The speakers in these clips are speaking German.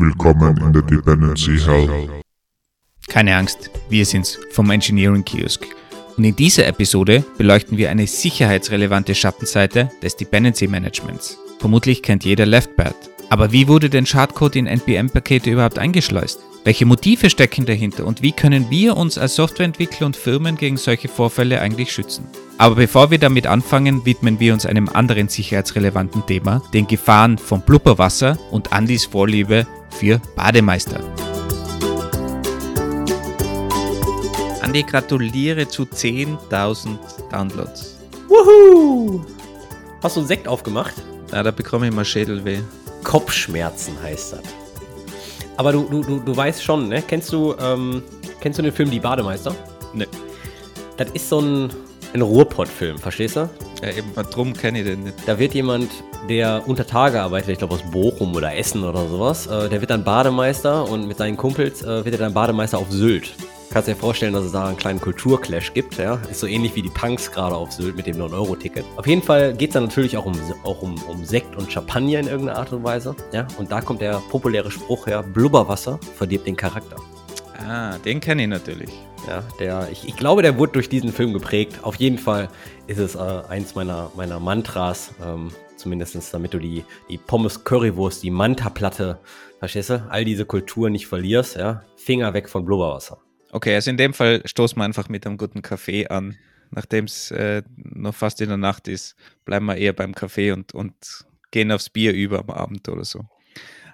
Willkommen in der Dependency Hell. Keine Angst, wir sind's vom Engineering Kiosk. Und in dieser Episode beleuchten wir eine sicherheitsrelevante Schattenseite des Dependency Managements. Vermutlich kennt jeder LeftBird. Aber wie wurde denn Schadcode in NPM-Pakete überhaupt eingeschleust? Welche Motive stecken dahinter und wie können wir uns als Softwareentwickler und Firmen gegen solche Vorfälle eigentlich schützen? Aber bevor wir damit anfangen, widmen wir uns einem anderen sicherheitsrelevanten Thema, den Gefahren von Blubberwasser und Andys Vorliebe für Bademeister. Andi, gratuliere zu 10.000 Downloads. Wuhu! Hast du einen Sekt aufgemacht? Na, da bekomme ich mal Schädelweh. Kopfschmerzen heißt das. Aber du, du, du, du weißt schon, ne? Kennst du, ähm, kennst du den Film Die Bademeister? Ne. Das ist so ein, ein Ruhrpott-Film, verstehst du? Ja, eben, drum kenne ich den nicht. Da wird jemand, der unter Tage arbeitet, ich glaube aus Bochum oder Essen oder sowas, äh, der wird dann Bademeister und mit seinen Kumpels äh, wird er dann Bademeister auf Sylt. Kannst dir vorstellen, dass es da einen kleinen Kulturclash gibt, ja. Ist so ähnlich wie die Punks gerade auf Sylt mit dem 9-Euro-Ticket. Auf jeden Fall geht es dann natürlich auch, um, auch um, um Sekt und Champagner in irgendeiner Art und Weise, ja. Und da kommt der populäre Spruch her, Blubberwasser verdirbt den Charakter. Ah, den kenne ich natürlich. Ja, der, ich, ich glaube, der wurde durch diesen Film geprägt. Auf jeden Fall ist es äh, eins meiner, meiner Mantras, ähm, zumindest damit du die, die Pommes Currywurst, die Manta-Platte, verstehst du, all diese Kultur nicht verlierst, ja. Finger weg von Blubberwasser. Okay, also in dem Fall stoßen wir einfach mit einem guten Kaffee an. Nachdem es äh, noch fast in der Nacht ist, bleiben wir eher beim Kaffee und, und gehen aufs Bier über am Abend oder so.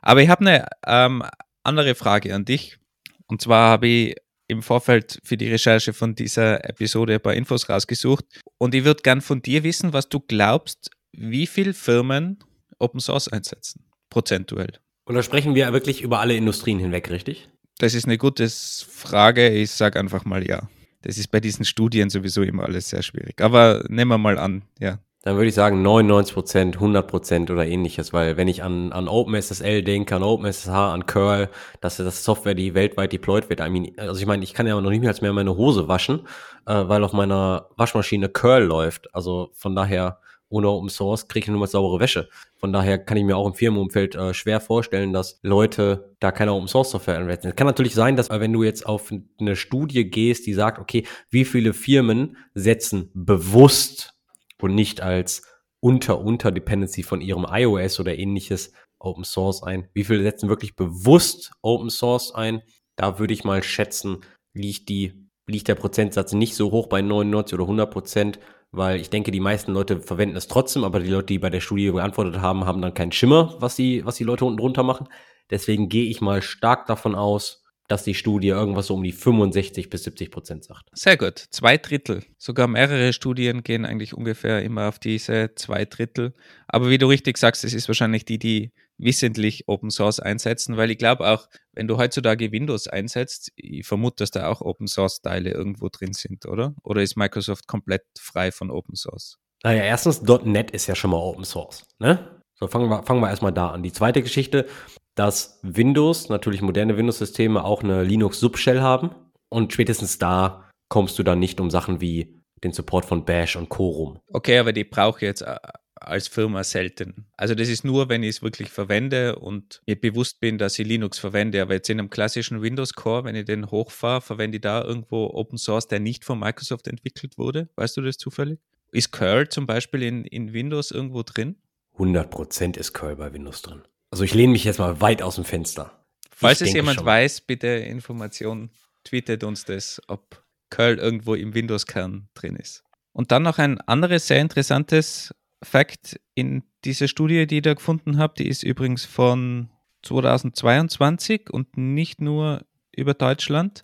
Aber ich habe eine ähm, andere Frage an dich. Und zwar habe ich im Vorfeld für die Recherche von dieser Episode ein paar Infos rausgesucht. Und ich würde gern von dir wissen, was du glaubst, wie viele Firmen Open Source einsetzen, prozentuell. Und da sprechen wir wirklich über alle Industrien hinweg, richtig? Das ist eine gute Frage. Ich sage einfach mal ja. Das ist bei diesen Studien sowieso immer alles sehr schwierig. Aber nehmen wir mal an, ja. Dann würde ich sagen 99 Prozent, 100 Prozent oder ähnliches, weil wenn ich an, an OpenSSL denke, an OpenSSH, an Curl, dass das Software, die weltweit deployed wird, I mean, also ich meine, ich kann ja noch nicht mehr meine Hose waschen, äh, weil auf meiner Waschmaschine Curl läuft. Also von daher ohne Open Source kriege ich nur mal saubere Wäsche. Von daher kann ich mir auch im Firmenumfeld äh, schwer vorstellen, dass Leute da keine Open Source Software einsetzen. Es kann natürlich sein, dass äh, wenn du jetzt auf eine Studie gehst, die sagt, okay, wie viele Firmen setzen bewusst und nicht als Unter-Unter-Dependency von ihrem iOS oder ähnliches Open Source ein? Wie viele setzen wirklich bewusst Open Source ein? Da würde ich mal schätzen, liegt die liegt der Prozentsatz nicht so hoch bei 99 oder 100 Prozent, weil ich denke, die meisten Leute verwenden es trotzdem, aber die Leute, die bei der Studie beantwortet haben, haben dann keinen Schimmer, was die, was die Leute unten drunter machen. Deswegen gehe ich mal stark davon aus, dass die Studie irgendwas so um die 65 bis 70 Prozent sagt. Sehr gut. Zwei Drittel. Sogar mehrere Studien gehen eigentlich ungefähr immer auf diese zwei Drittel. Aber wie du richtig sagst, es ist wahrscheinlich die, die wissentlich Open Source einsetzen, weil ich glaube auch, wenn du heutzutage Windows einsetzt, ich vermute, dass da auch Open Source Teile irgendwo drin sind, oder? Oder ist Microsoft komplett frei von Open Source? Naja, erstens, .NET ist ja schon mal Open Source, ne? So, fangen wir, fangen wir erstmal da an. Die zweite Geschichte, dass Windows, natürlich moderne Windows-Systeme, auch eine Linux-Subshell haben. Und spätestens da kommst du dann nicht um Sachen wie den Support von Bash und Co. rum. Okay, aber die brauche ich jetzt äh, als Firma selten. Also das ist nur, wenn ich es wirklich verwende und mir bewusst bin, dass ich Linux verwende. Aber jetzt in einem klassischen Windows Core, wenn ich den hochfahre, verwende ich da irgendwo Open Source, der nicht von Microsoft entwickelt wurde. Weißt du das zufällig? Ist Curl zum Beispiel in, in Windows irgendwo drin? 100% ist Curl bei Windows drin. Also ich lehne mich jetzt mal weit aus dem Fenster. Falls ich es jemand schon. weiß, bitte Information, tweetet uns das, ob Curl irgendwo im Windows-Kern drin ist. Und dann noch ein anderes sehr interessantes Fakt in dieser Studie, die ich da gefunden habe, die ist übrigens von 2022 und nicht nur über Deutschland.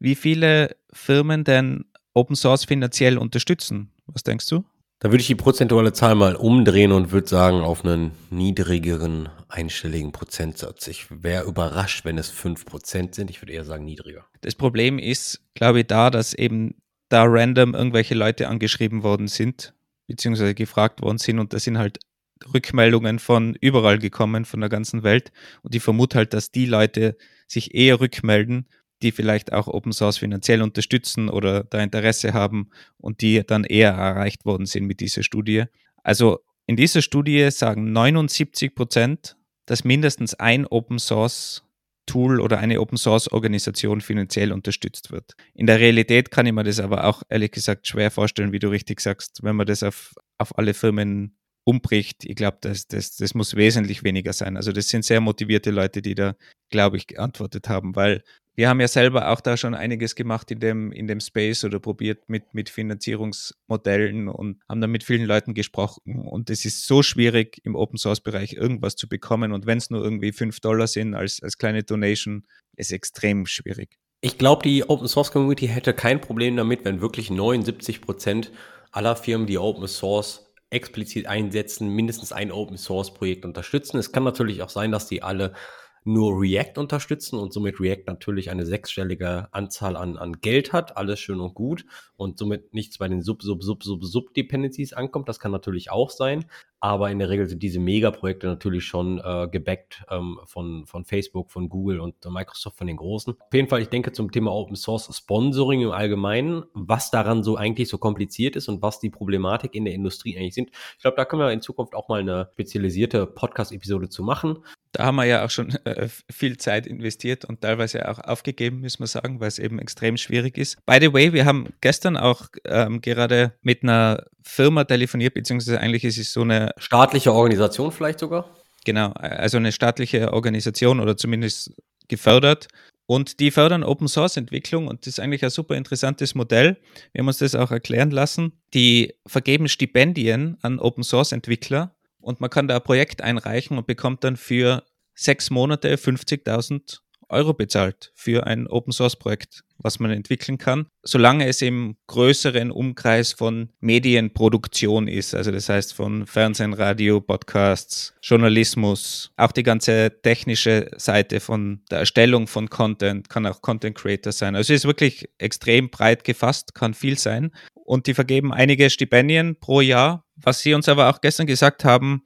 Wie viele Firmen denn Open Source finanziell unterstützen? Was denkst du? Da würde ich die prozentuale Zahl mal umdrehen und würde sagen, auf einen niedrigeren einstelligen Prozentsatz. Ich wäre überrascht, wenn es 5% sind. Ich würde eher sagen niedriger. Das Problem ist, glaube ich, da, dass eben da random irgendwelche Leute angeschrieben worden sind beziehungsweise gefragt worden sind und da sind halt Rückmeldungen von überall gekommen, von der ganzen Welt. Und ich vermute halt, dass die Leute sich eher rückmelden, die vielleicht auch Open Source finanziell unterstützen oder da Interesse haben und die dann eher erreicht worden sind mit dieser Studie. Also in dieser Studie sagen 79 Prozent dass mindestens ein Open Source Tool oder eine Open Source Organisation finanziell unterstützt wird. In der Realität kann ich mir das aber auch ehrlich gesagt schwer vorstellen, wie du richtig sagst, wenn man das auf, auf alle Firmen umbricht. Ich glaube, das, das, das muss wesentlich weniger sein. Also das sind sehr motivierte Leute, die da, glaube ich, geantwortet haben, weil wir haben ja selber auch da schon einiges gemacht in dem, in dem Space oder probiert mit, mit Finanzierungsmodellen und haben da mit vielen Leuten gesprochen. Und es ist so schwierig, im Open Source Bereich irgendwas zu bekommen. Und wenn es nur irgendwie 5 Dollar sind als, als kleine Donation, ist extrem schwierig. Ich glaube, die Open Source Community hätte kein Problem damit, wenn wirklich 79 Prozent aller Firmen, die Open Source explizit einsetzen, mindestens ein Open Source Projekt unterstützen. Es kann natürlich auch sein, dass die alle nur React unterstützen und somit React natürlich eine sechsstellige Anzahl an, an Geld hat, alles schön und gut und somit nichts bei den Sub, Sub, Sub, Sub, Sub-Dependencies ankommt. Das kann natürlich auch sein, aber in der Regel sind diese Megaprojekte natürlich schon äh, gebackt ähm, von, von Facebook, von Google und Microsoft, von den Großen. Auf jeden Fall, ich denke zum Thema Open Source Sponsoring im Allgemeinen, was daran so eigentlich so kompliziert ist und was die Problematik in der Industrie eigentlich sind. Ich glaube, da können wir in Zukunft auch mal eine spezialisierte Podcast-Episode zu machen. Da haben wir ja auch schon äh, viel Zeit investiert und teilweise auch aufgegeben, müssen wir sagen, weil es eben extrem schwierig ist. By the way, wir haben gestern auch ähm, gerade mit einer Firma telefoniert, beziehungsweise eigentlich ist es so eine staatliche Organisation vielleicht sogar. Genau, also eine staatliche Organisation oder zumindest gefördert. Und die fördern Open Source Entwicklung und das ist eigentlich ein super interessantes Modell. Wir haben uns das auch erklären lassen. Die vergeben Stipendien an Open Source Entwickler und man kann da ein Projekt einreichen und bekommt dann für sechs Monate 50.000 Euro bezahlt für ein Open Source Projekt, was man entwickeln kann, solange es im größeren Umkreis von Medienproduktion ist. Also das heißt von Fernsehen, Radio, Podcasts, Journalismus, auch die ganze technische Seite von der Erstellung von Content, kann auch Content Creator sein. Also es ist wirklich extrem breit gefasst, kann viel sein. Und die vergeben einige Stipendien pro Jahr. Was sie uns aber auch gestern gesagt haben,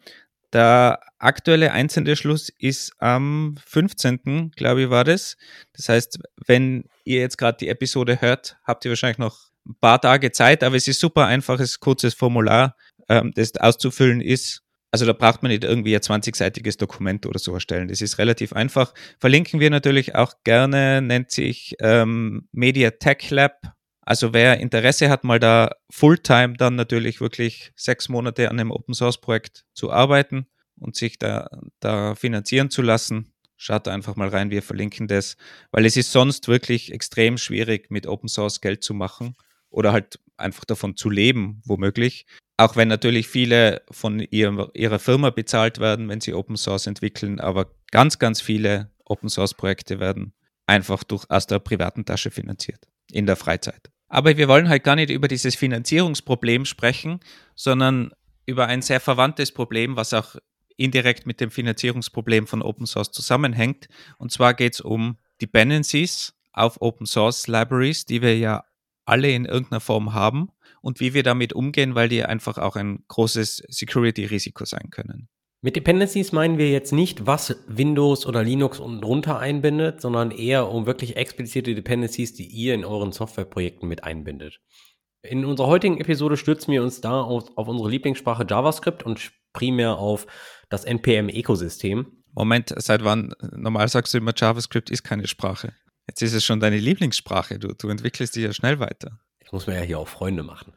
der aktuelle Einsendeschluss ist am 15. glaube ich war das. Das heißt, wenn ihr jetzt gerade die Episode hört, habt ihr wahrscheinlich noch ein paar Tage Zeit, aber es ist super einfaches, kurzes Formular, ähm, das auszufüllen ist. Also da braucht man nicht irgendwie ein 20-seitiges Dokument oder so erstellen. Das ist relativ einfach. Verlinken wir natürlich auch gerne, nennt sich ähm, Media Tech Lab. Also wer Interesse hat, mal da Fulltime dann natürlich wirklich sechs Monate an einem Open Source Projekt zu arbeiten, und sich da, da finanzieren zu lassen, schaut einfach mal rein, wir verlinken das, weil es ist sonst wirklich extrem schwierig, mit Open Source Geld zu machen oder halt einfach davon zu leben, womöglich. Auch wenn natürlich viele von ihrem, ihrer Firma bezahlt werden, wenn sie Open Source entwickeln, aber ganz, ganz viele Open Source Projekte werden einfach durch, aus der privaten Tasche finanziert, in der Freizeit. Aber wir wollen halt gar nicht über dieses Finanzierungsproblem sprechen, sondern über ein sehr verwandtes Problem, was auch indirekt mit dem Finanzierungsproblem von Open Source zusammenhängt. Und zwar geht es um Dependencies auf Open Source Libraries, die wir ja alle in irgendeiner Form haben und wie wir damit umgehen, weil die einfach auch ein großes Security-Risiko sein können. Mit Dependencies meinen wir jetzt nicht, was Windows oder Linux unten drunter einbindet, sondern eher um wirklich explizite Dependencies, die ihr in euren Softwareprojekten mit einbindet. In unserer heutigen Episode stürzen wir uns da auf, auf unsere Lieblingssprache JavaScript und primär auf das NPM-Ökosystem. Moment, seit wann? Normal sagst du immer, JavaScript ist keine Sprache. Jetzt ist es schon deine Lieblingssprache. Du, du entwickelst dich ja schnell weiter. Ich muss mir ja hier auch Freunde machen.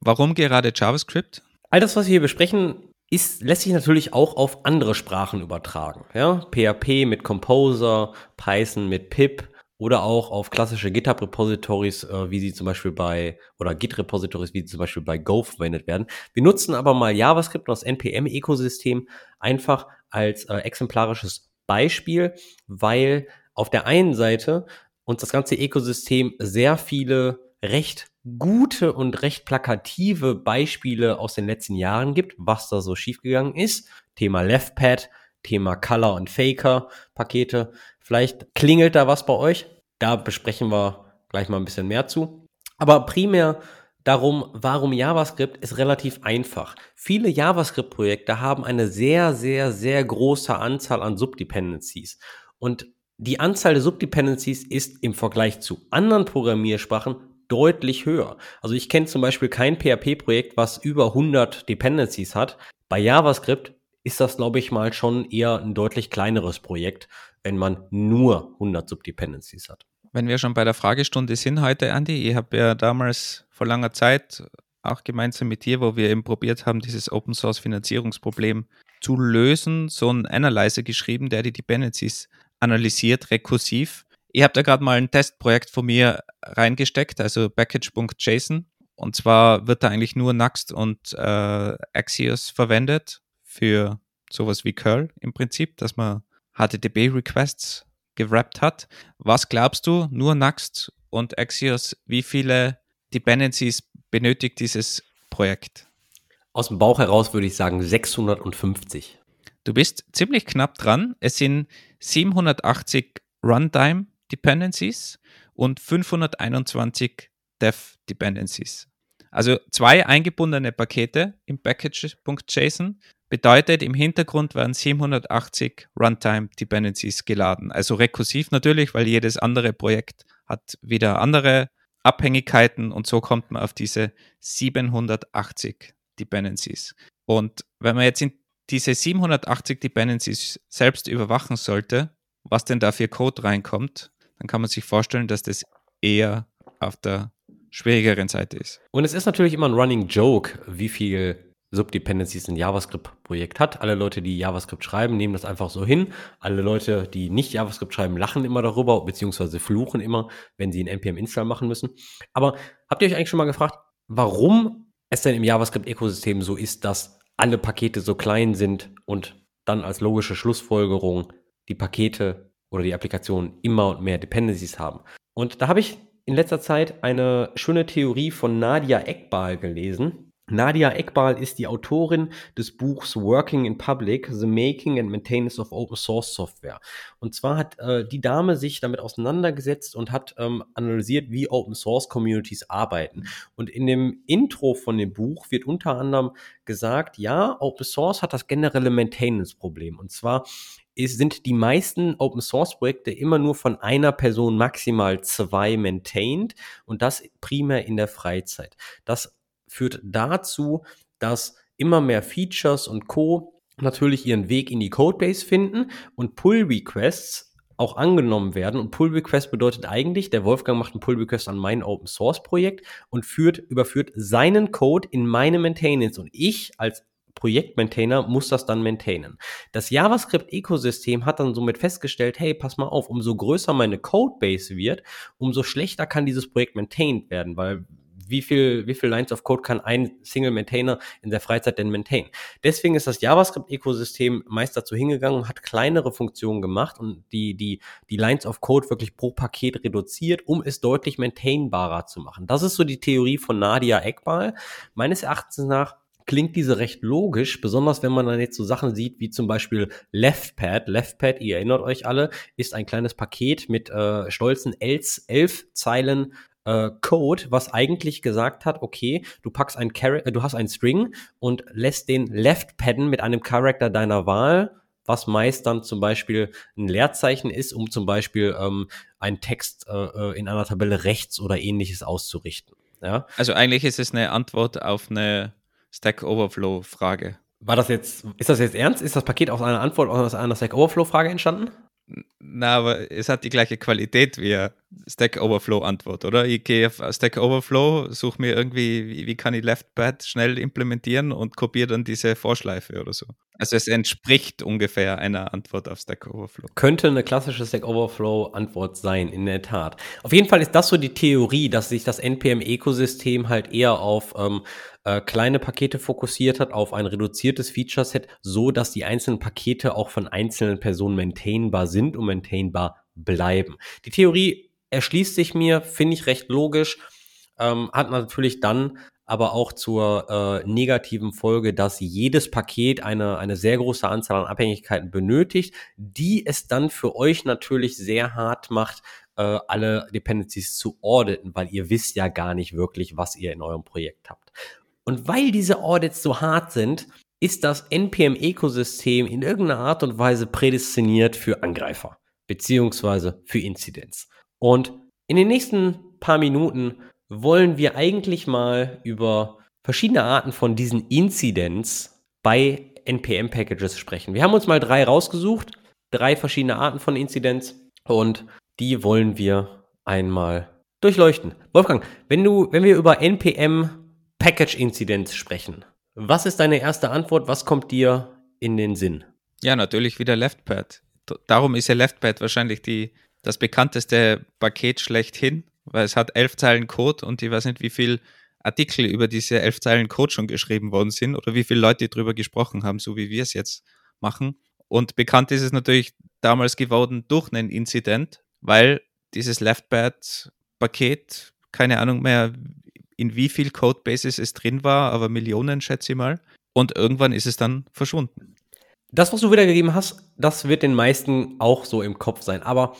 Warum gerade JavaScript? All das, was wir hier besprechen, ist, lässt sich natürlich auch auf andere Sprachen übertragen. Ja? PHP mit Composer, Python mit Pip, oder auch auf klassische GitHub-Repositories, äh, wie sie zum Beispiel bei, oder Git-Repositories, wie sie zum Beispiel bei Go verwendet werden. Wir nutzen aber mal JavaScript und das NPM-Ökosystem einfach als äh, exemplarisches Beispiel, weil auf der einen Seite uns das ganze Ökosystem sehr viele recht gute und recht plakative Beispiele aus den letzten Jahren gibt, was da so schiefgegangen ist. Thema LeftPad, Thema Color und Faker Pakete. Vielleicht klingelt da was bei euch. Da besprechen wir gleich mal ein bisschen mehr zu. Aber primär darum, warum JavaScript ist relativ einfach. Viele JavaScript-Projekte haben eine sehr, sehr, sehr große Anzahl an Subdependencies. Und die Anzahl der Subdependencies ist im Vergleich zu anderen Programmiersprachen deutlich höher. Also ich kenne zum Beispiel kein PHP-Projekt, was über 100 Dependencies hat. Bei JavaScript ist das, glaube ich mal, schon eher ein deutlich kleineres Projekt, wenn man nur 100 Subdependencies hat. Wenn wir schon bei der Fragestunde sind heute, Andy, ich habe ja damals vor langer Zeit auch gemeinsam mit dir, wo wir eben probiert haben, dieses Open Source Finanzierungsproblem zu lösen, so einen Analyzer geschrieben, der die Dependencies analysiert, rekursiv. Ich habe da gerade mal ein Testprojekt von mir reingesteckt, also package.json. Und zwar wird da eigentlich nur Nuxt und äh, Axios verwendet für sowas wie curl im Prinzip, dass man HTTP-Requests gewrappt hat. Was glaubst du, nur Nuxt und Axios, wie viele Dependencies benötigt dieses Projekt? Aus dem Bauch heraus würde ich sagen 650. Du bist ziemlich knapp dran. Es sind 780 Runtime Dependencies und 521 Dev Dependencies. Also zwei eingebundene Pakete im Package.json bedeutet, im Hintergrund werden 780 Runtime Dependencies geladen. Also rekursiv natürlich, weil jedes andere Projekt hat wieder andere Abhängigkeiten und so kommt man auf diese 780 Dependencies. Und wenn man jetzt in diese 780 Dependencies selbst überwachen sollte, was denn da für Code reinkommt, dann kann man sich vorstellen, dass das eher auf der schwierigeren Seite ist. Und es ist natürlich immer ein Running Joke, wie viel Subdependencies ein JavaScript-Projekt hat. Alle Leute, die JavaScript schreiben, nehmen das einfach so hin. Alle Leute, die nicht JavaScript schreiben, lachen immer darüber, beziehungsweise fluchen immer, wenn sie einen NPM-Install machen müssen. Aber habt ihr euch eigentlich schon mal gefragt, warum es denn im JavaScript-Ökosystem so ist, dass alle Pakete so klein sind und dann als logische Schlussfolgerung die Pakete oder die Applikationen immer und mehr Dependencies haben? Und da habe ich in letzter Zeit eine schöne Theorie von Nadia Ekbal gelesen. Nadia Ekbal ist die Autorin des Buchs Working in Public, The Making and Maintenance of Open Source Software. Und zwar hat äh, die Dame sich damit auseinandergesetzt und hat ähm, analysiert, wie Open Source Communities arbeiten. Und in dem Intro von dem Buch wird unter anderem gesagt, ja, Open Source hat das generelle Maintenance-Problem. Und zwar ist, sind die meisten Open Source Projekte immer nur von einer Person, maximal zwei maintained und das primär in der Freizeit. Das führt dazu, dass immer mehr Features und Co. natürlich ihren Weg in die Codebase finden und Pull Requests auch angenommen werden. Und Pull Request bedeutet eigentlich, der Wolfgang macht einen Pull Request an mein Open Source Projekt und führt, überführt seinen Code in meine Maintenance. Und ich als Projektmaintainer muss das dann maintainen. Das JavaScript-Ökosystem hat dann somit festgestellt, hey, pass mal auf, umso größer meine Codebase wird, umso schlechter kann dieses Projekt maintained werden, weil wie viel, wie viel Lines of Code kann ein Single Maintainer in der Freizeit denn maintain? Deswegen ist das JavaScript-Ökosystem meist dazu hingegangen und hat kleinere Funktionen gemacht und die, die, die Lines of Code wirklich pro Paket reduziert, um es deutlich maintainbarer zu machen. Das ist so die Theorie von Nadia Ekbal. Meines Erachtens nach klingt diese recht logisch, besonders wenn man dann jetzt so Sachen sieht, wie zum Beispiel LeftPad. LeftPad, ihr erinnert euch alle, ist ein kleines Paket mit äh, stolzen elf, elf Zeilen äh, Code, was eigentlich gesagt hat, okay, du packst ein Char äh, du hast einen String und lässt den left padden mit einem Character deiner Wahl, was meist dann zum Beispiel ein Leerzeichen ist, um zum Beispiel ähm, einen Text äh, äh, in einer Tabelle rechts oder ähnliches auszurichten. Ja? Also eigentlich ist es eine Antwort auf eine Stack Overflow Frage. War das jetzt, ist das jetzt ernst? Ist das Paket aus einer Antwort aus einer Stack Overflow Frage entstanden? Na, aber es hat die gleiche Qualität wie Stack Overflow Antwort, oder? Ich gehe auf Stack Overflow, suche mir irgendwie, wie, kann ich LeftPad schnell implementieren und kopiere dann diese Vorschleife oder so. Also es entspricht ungefähr einer Antwort auf Stack Overflow. Könnte eine klassische Stack Overflow Antwort sein, in der Tat. Auf jeden Fall ist das so die Theorie, dass sich das NPM-Ökosystem halt eher auf ähm, äh, kleine Pakete fokussiert hat, auf ein reduziertes Feature-Set, so dass die einzelnen Pakete auch von einzelnen Personen maintainbar sind und maintainbar bleiben. Die Theorie erschließt sich mir, finde ich recht logisch, ähm, hat natürlich dann aber auch zur äh, negativen Folge, dass jedes Paket eine, eine sehr große Anzahl an Abhängigkeiten benötigt, die es dann für euch natürlich sehr hart macht, äh, alle Dependencies zu auditen, weil ihr wisst ja gar nicht wirklich, was ihr in eurem Projekt habt. Und weil diese Audits so hart sind, ist das NPM-Ökosystem in irgendeiner Art und Weise prädestiniert für Angreifer beziehungsweise für Inzidenz. Und in den nächsten paar Minuten wollen wir eigentlich mal über verschiedene Arten von diesen Incidents bei NPM-Packages sprechen. Wir haben uns mal drei rausgesucht, drei verschiedene Arten von Inzidenz und die wollen wir einmal durchleuchten. Wolfgang, wenn du, wenn wir über NPM Package Inzidenz sprechen, was ist deine erste Antwort? Was kommt dir in den Sinn? Ja, natürlich wieder LeftPad. Darum ist ja LeftPad wahrscheinlich die, das bekannteste Paket schlechthin, weil es hat elf Zeilen Code und ich weiß nicht, wie viel Artikel über diese elf Zeilen Code schon geschrieben worden sind oder wie viele Leute darüber gesprochen haben, so wie wir es jetzt machen. Und bekannt ist es natürlich damals geworden durch einen Incident, weil dieses LeftPad-Paket, keine Ahnung mehr, in wie viel Codebases es drin war, aber Millionen, schätze ich mal. Und irgendwann ist es dann verschwunden. Das, was du wiedergegeben hast, das wird den meisten auch so im Kopf sein. Aber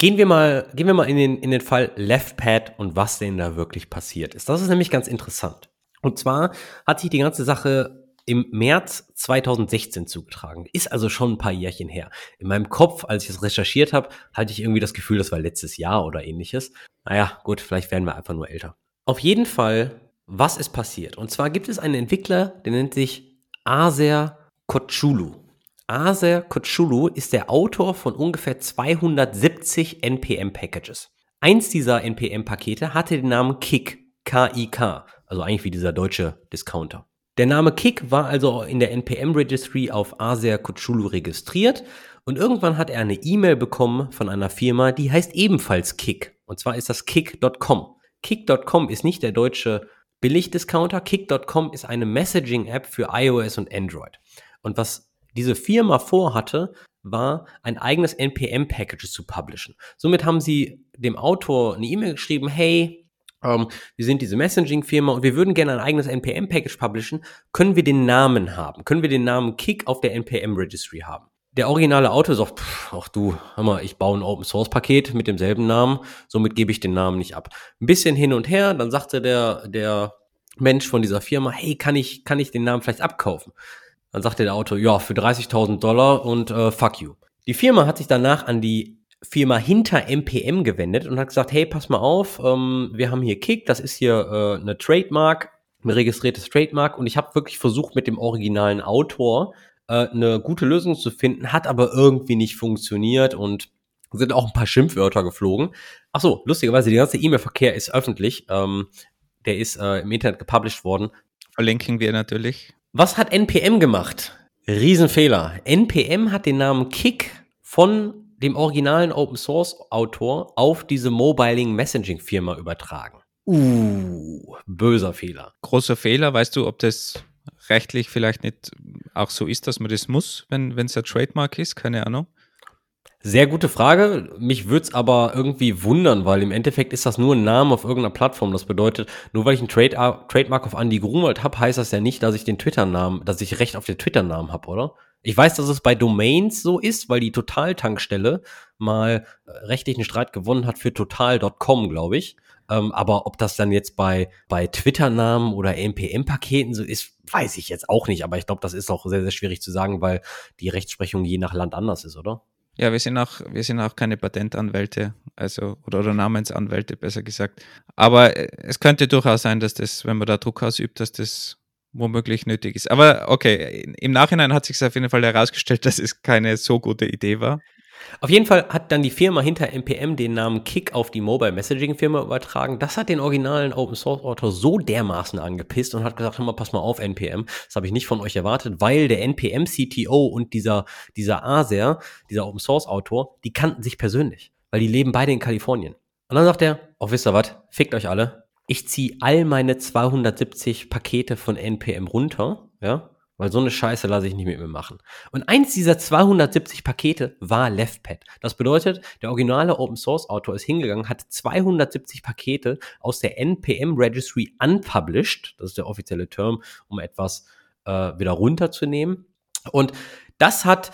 gehen wir mal, gehen wir mal in den, in den Fall LeftPad und was denn da wirklich passiert ist. Das ist nämlich ganz interessant. Und zwar hat sich die ganze Sache im März 2016 zugetragen. Ist also schon ein paar Jährchen her. In meinem Kopf, als ich es recherchiert habe, hatte ich irgendwie das Gefühl, das war letztes Jahr oder ähnliches. Naja, gut, vielleicht werden wir einfach nur älter. Auf jeden Fall, was ist passiert? Und zwar gibt es einen Entwickler, der nennt sich Aser Kochulu. Aser Kochulu ist der Autor von ungefähr 270 NPM-Packages. Eins dieser NPM-Pakete hatte den Namen Kik, K-I-K, also eigentlich wie dieser deutsche Discounter. Der Name Kik war also in der NPM-Registry auf Aser Kochulu registriert und irgendwann hat er eine E-Mail bekommen von einer Firma, die heißt ebenfalls Kik. Und zwar ist das Kik.com. Kik.com ist nicht der deutsche Billigdiscounter. Kik.com ist eine Messaging-App für iOS und Android. Und was diese Firma vorhatte, war ein eigenes NPM-Package zu publishen. Somit haben sie dem Autor eine E-Mail geschrieben, hey, ähm, wir sind diese Messaging-Firma und wir würden gerne ein eigenes NPM-Package publishen. Können wir den Namen haben? Können wir den Namen Kick auf der NPM-Registry haben? Der originale Autor sagt, pff, ach du, hör mal, ich baue ein Open-Source-Paket mit demselben Namen, somit gebe ich den Namen nicht ab. Ein bisschen hin und her, dann sagte der, der Mensch von dieser Firma, hey, kann ich, kann ich den Namen vielleicht abkaufen? Dann sagte der Autor, ja, für 30.000 Dollar und äh, fuck you. Die Firma hat sich danach an die Firma hinter MPM gewendet und hat gesagt, hey, pass mal auf, ähm, wir haben hier Kick, das ist hier äh, eine Trademark, ein registriertes Trademark und ich habe wirklich versucht mit dem originalen Autor äh, eine gute Lösung zu finden, hat aber irgendwie nicht funktioniert und sind auch ein paar Schimpfwörter geflogen. Ach so, lustigerweise, der ganze E-Mail-Verkehr ist öffentlich. Ähm, der ist äh, im Internet gepublished worden. Verlinken wir natürlich. Was hat NPM gemacht? Riesenfehler. NPM hat den Namen Kick von dem originalen Open Source Autor auf diese Mobiling Messaging Firma übertragen. Uh, böser Fehler. Großer Fehler. Weißt du, ob das rechtlich vielleicht nicht auch so ist, dass man das muss, wenn es ein Trademark ist? Keine Ahnung. Sehr gute Frage. Mich würde es aber irgendwie wundern, weil im Endeffekt ist das nur ein Name auf irgendeiner Plattform. Das bedeutet, nur weil ich einen Trade Trademark auf Andy Grunwald habe, heißt das ja nicht, dass ich den Twitter-Namen, dass ich Recht auf den Twitter-Namen habe, oder? Ich weiß, dass es bei Domains so ist, weil die Total-Tankstelle mal äh, rechtlichen Streit gewonnen hat für total.com, glaube ich. Ähm, aber ob das dann jetzt bei, bei Twitter-Namen oder NPM-Paketen so ist, weiß ich jetzt auch nicht. Aber ich glaube, das ist auch sehr, sehr schwierig zu sagen, weil die Rechtsprechung je nach Land anders ist, oder? Ja, wir sind auch, wir sind auch keine Patentanwälte, also oder, oder Namensanwälte, besser gesagt. Aber äh, es könnte durchaus sein, dass das, wenn man da Druck ausübt, dass das womöglich nötig ist. Aber okay, im Nachhinein hat sich auf jeden Fall herausgestellt, dass es keine so gute Idee war. Auf jeden Fall hat dann die Firma hinter NPM den Namen Kick auf die Mobile Messaging Firma übertragen. Das hat den originalen Open Source Autor so dermaßen angepisst und hat gesagt, hör mal, pass mal auf NPM. Das habe ich nicht von euch erwartet, weil der NPM CTO und dieser, dieser Aser, dieser Open Source Autor, die kannten sich persönlich, weil die leben beide in Kalifornien. Und dann sagt er, oh, wisst ihr was? Fickt euch alle. Ich ziehe all meine 270 Pakete von NPM runter, ja, weil so eine Scheiße lasse ich nicht mit mir machen. Und eins dieser 270 Pakete war LeftPad. Das bedeutet, der originale Open Source Autor ist hingegangen, hat 270 Pakete aus der NPM Registry unpublished, das ist der offizielle Term, um etwas äh, wieder runterzunehmen. Und das hat,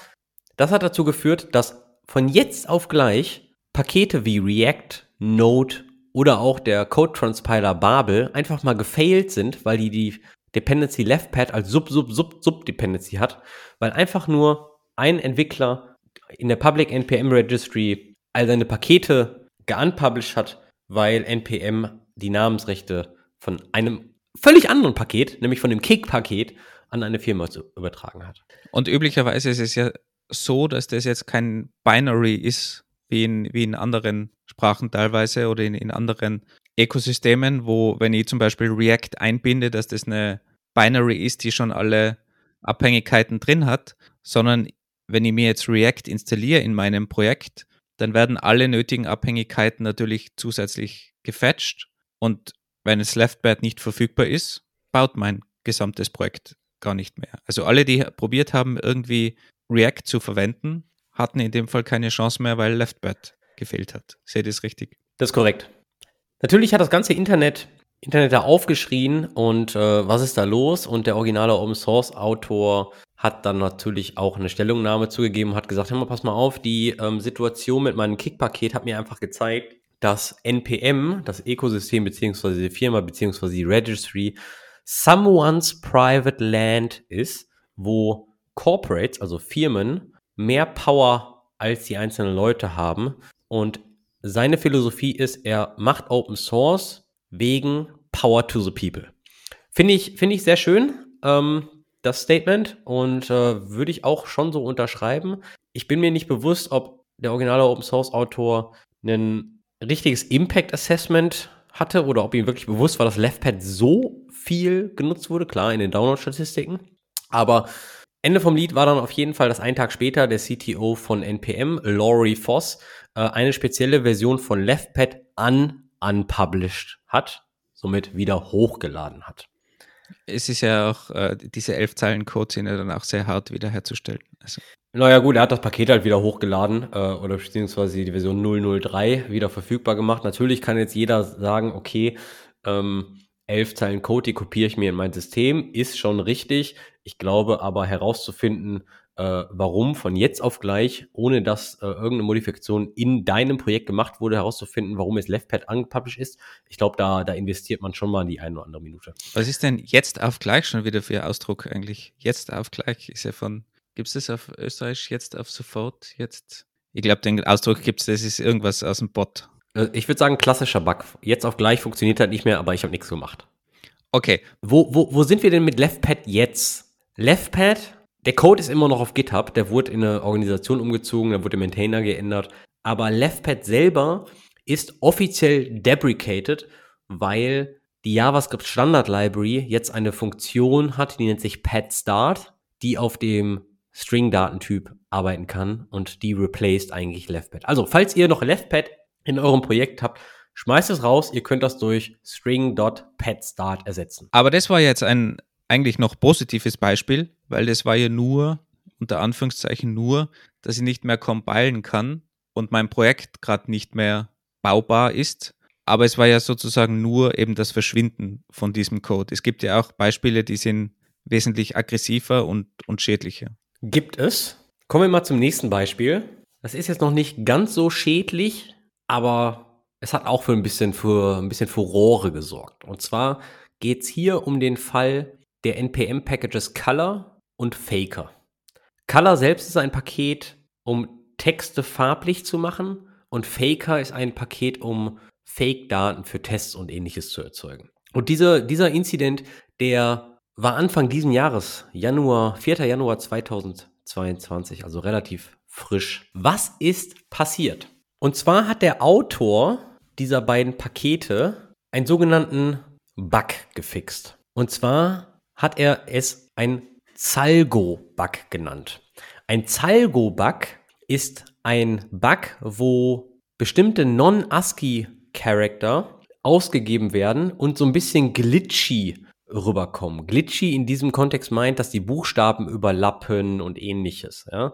das hat dazu geführt, dass von jetzt auf gleich Pakete wie React, Node oder auch der Code Transpiler Babel einfach mal gefailt sind, weil die die Dependency Left Pad als Sub, Sub, Sub, Sub Dependency hat, weil einfach nur ein Entwickler in der Public NPM Registry all seine Pakete geunpublished hat, weil NPM die Namensrechte von einem völlig anderen Paket, nämlich von dem Kick-Paket, an eine Firma zu, übertragen hat. Und üblicherweise ist es ja so, dass das jetzt kein Binary ist, wie in, wie in anderen Sprachen teilweise oder in, in anderen Ökosystemen, wo, wenn ich zum Beispiel React einbinde, dass das eine Binary ist, die schon alle Abhängigkeiten drin hat, sondern wenn ich mir jetzt React installiere in meinem Projekt, dann werden alle nötigen Abhängigkeiten natürlich zusätzlich gefetcht und wenn es LeftBad nicht verfügbar ist, baut mein gesamtes Projekt gar nicht mehr. Also alle, die probiert haben, irgendwie React zu verwenden, hatten in dem Fall keine Chance mehr, weil LeftBad gefehlt hat. Seht ihr das richtig? Das ist korrekt. Natürlich hat das ganze Internet, Internet da aufgeschrien und äh, was ist da los? Und der originale Open Source Autor hat dann natürlich auch eine Stellungnahme zugegeben, hat gesagt, hör mal, pass mal auf, die ähm, Situation mit meinem Kick-Paket hat mir einfach gezeigt, dass NPM, das Ökosystem beziehungsweise die Firma beziehungsweise die Registry, someone's private land ist, wo Corporates, also Firmen, mehr Power als die einzelnen Leute haben. Und seine Philosophie ist, er macht Open Source wegen Power to the People. Finde ich, finde ich sehr schön. Ähm, das Statement und äh, würde ich auch schon so unterschreiben. Ich bin mir nicht bewusst, ob der originale Open Source Autor ein richtiges Impact Assessment hatte oder ob ihm wirklich bewusst war, dass LeftPad so viel genutzt wurde. Klar, in den Download-Statistiken. Aber Ende vom Lied war dann auf jeden Fall, dass einen Tag später der CTO von NPM, Laurie Voss, äh, eine spezielle Version von LeftPad un unpublished hat, somit wieder hochgeladen hat es ist ja auch, äh, diese elf Zeilen Code sind ja dann auch sehr hart wiederherzustellen. Also. Naja gut, er hat das Paket halt wieder hochgeladen äh, oder beziehungsweise die Version 003 wieder verfügbar gemacht. Natürlich kann jetzt jeder sagen, okay, ähm, elf Zeilen Code, die kopiere ich mir in mein System, ist schon richtig. Ich glaube aber herauszufinden, äh, warum von jetzt auf gleich, ohne dass äh, irgendeine Modifikation in deinem Projekt gemacht wurde, herauszufinden, warum es LeftPad unpublished ist. Ich glaube, da, da investiert man schon mal in die eine oder andere Minute. Was ist denn jetzt auf gleich schon wieder für Ausdruck eigentlich? Jetzt auf gleich ist ja von, gibt es das auf Österreich jetzt auf sofort? Jetzt? Ich glaube, den Ausdruck gibt es, das ist irgendwas aus dem Bot. Äh, ich würde sagen, klassischer Bug. Jetzt auf gleich funktioniert halt nicht mehr, aber ich habe nichts gemacht. Okay. Wo, wo, wo sind wir denn mit LeftPad jetzt? LeftPad der Code ist immer noch auf GitHub, der wurde in eine Organisation umgezogen, da wurde der Maintainer geändert. Aber LeftPad selber ist offiziell deprecated, weil die JavaScript Standard Library jetzt eine Funktion hat, die nennt sich PadStart, die auf dem String-Datentyp arbeiten kann und die replaced eigentlich LeftPad. Also, falls ihr noch LeftPad in eurem Projekt habt, schmeißt es raus, ihr könnt das durch string.padstart ersetzen. Aber das war jetzt ein eigentlich noch positives Beispiel, weil das war ja nur, unter Anführungszeichen nur, dass ich nicht mehr compilen kann und mein Projekt gerade nicht mehr baubar ist. Aber es war ja sozusagen nur eben das Verschwinden von diesem Code. Es gibt ja auch Beispiele, die sind wesentlich aggressiver und, und schädlicher. Gibt es. Kommen wir mal zum nächsten Beispiel. Das ist jetzt noch nicht ganz so schädlich, aber es hat auch für ein bisschen für ein bisschen Furore gesorgt. Und zwar geht es hier um den Fall der NPM-Packages Color und Faker. Color selbst ist ein Paket, um Texte farblich zu machen und Faker ist ein Paket, um Fake-Daten für Tests und ähnliches zu erzeugen. Und diese, dieser Incident, der war Anfang diesen Jahres, Januar, 4. Januar 2022, also relativ frisch. Was ist passiert? Und zwar hat der Autor dieser beiden Pakete einen sogenannten Bug gefixt. Und zwar hat er es ein Zalgo-Bug genannt. Ein Zalgo-Bug ist ein Bug, wo bestimmte Non-ASCII-Charakter ausgegeben werden und so ein bisschen glitchy rüberkommen. Glitchy in diesem Kontext meint, dass die Buchstaben überlappen und ähnliches. Ja?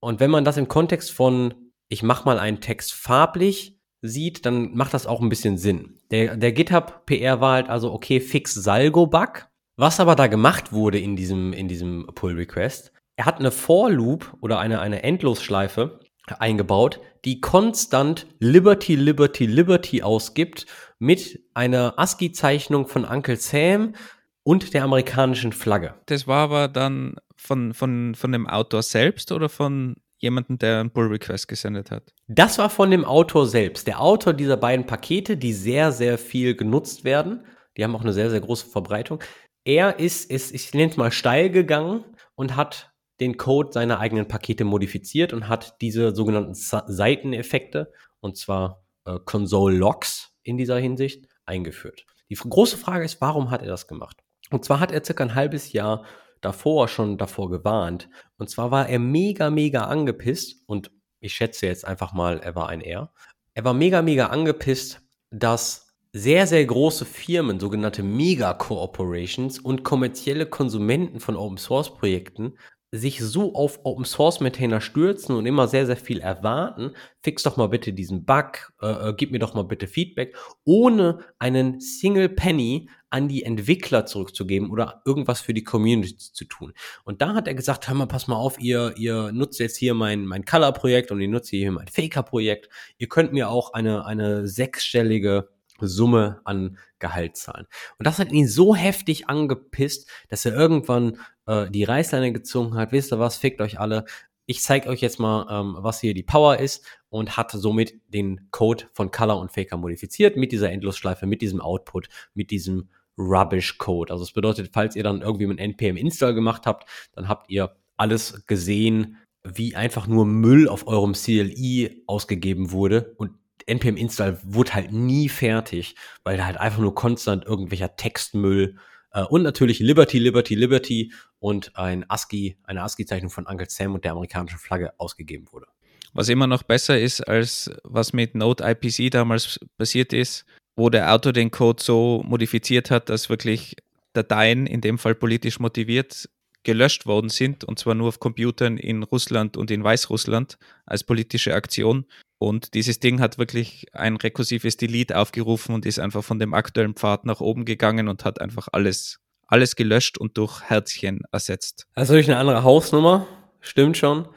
Und wenn man das im Kontext von, ich mach mal einen Text farblich sieht, dann macht das auch ein bisschen Sinn. Der, der GitHub PR war halt also, okay, fix Salgo-Bug. Was aber da gemacht wurde in diesem, in diesem Pull Request, er hat eine For Loop oder eine, eine Endlosschleife eingebaut, die konstant Liberty, Liberty, Liberty ausgibt mit einer ASCII-Zeichnung von Uncle Sam und der amerikanischen Flagge. Das war aber dann von, von, von dem Autor selbst oder von jemandem, der einen Pull Request gesendet hat? Das war von dem Autor selbst. Der Autor dieser beiden Pakete, die sehr, sehr viel genutzt werden, die haben auch eine sehr, sehr große Verbreitung, er ist, ist ich nenne es mal steil gegangen und hat den Code seiner eigenen Pakete modifiziert und hat diese sogenannten Seiteneffekte, und zwar äh, Console Locks in dieser Hinsicht, eingeführt. Die große Frage ist, warum hat er das gemacht? Und zwar hat er circa ein halbes Jahr davor schon davor gewarnt. Und zwar war er mega, mega angepisst und ich schätze jetzt einfach mal, er war ein Er. Er war mega, mega angepisst, dass sehr, sehr große Firmen, sogenannte Mega-Corporations und kommerzielle Konsumenten von Open-Source-Projekten sich so auf Open Source Maintainer stürzen und immer sehr, sehr viel erwarten, fix doch mal bitte diesen Bug, äh, äh, gib mir doch mal bitte Feedback, ohne einen Single Penny an die Entwickler zurückzugeben oder irgendwas für die Community zu tun. Und da hat er gesagt, hör mal, pass mal auf, ihr, ihr nutzt jetzt hier mein, mein Color-Projekt und ihr nutzt hier mein Faker-Projekt. Ihr könnt mir auch eine, eine sechsstellige Summe an Gehalt zahlen. Und das hat ihn so heftig angepisst, dass er irgendwann äh, die Reißleine gezogen hat. Wisst ihr was, fickt euch alle. Ich zeige euch jetzt mal, ähm, was hier die Power ist und hat somit den Code von Color und Faker modifiziert mit dieser Endlosschleife, mit diesem Output, mit diesem Rubbish Code. Also es bedeutet, falls ihr dann irgendwie mit npm Install gemacht habt, dann habt ihr alles gesehen, wie einfach nur Müll auf eurem CLI ausgegeben wurde und npm Install wurde halt nie fertig, weil da halt einfach nur konstant irgendwelcher Textmüll äh, und natürlich Liberty, Liberty, Liberty und ein ASCII, eine ASCII-Zeichnung von Uncle Sam und der amerikanischen Flagge ausgegeben wurde. Was immer noch besser ist, als was mit Node IPC damals passiert ist, wo der Autor den Code so modifiziert hat, dass wirklich Dateien, in dem Fall politisch motiviert, gelöscht worden sind, und zwar nur auf Computern in Russland und in Weißrussland als politische Aktion. Und dieses Ding hat wirklich ein rekursives Delete aufgerufen und ist einfach von dem aktuellen Pfad nach oben gegangen und hat einfach alles, alles gelöscht und durch Herzchen ersetzt. Ist natürlich eine andere Hausnummer, stimmt schon.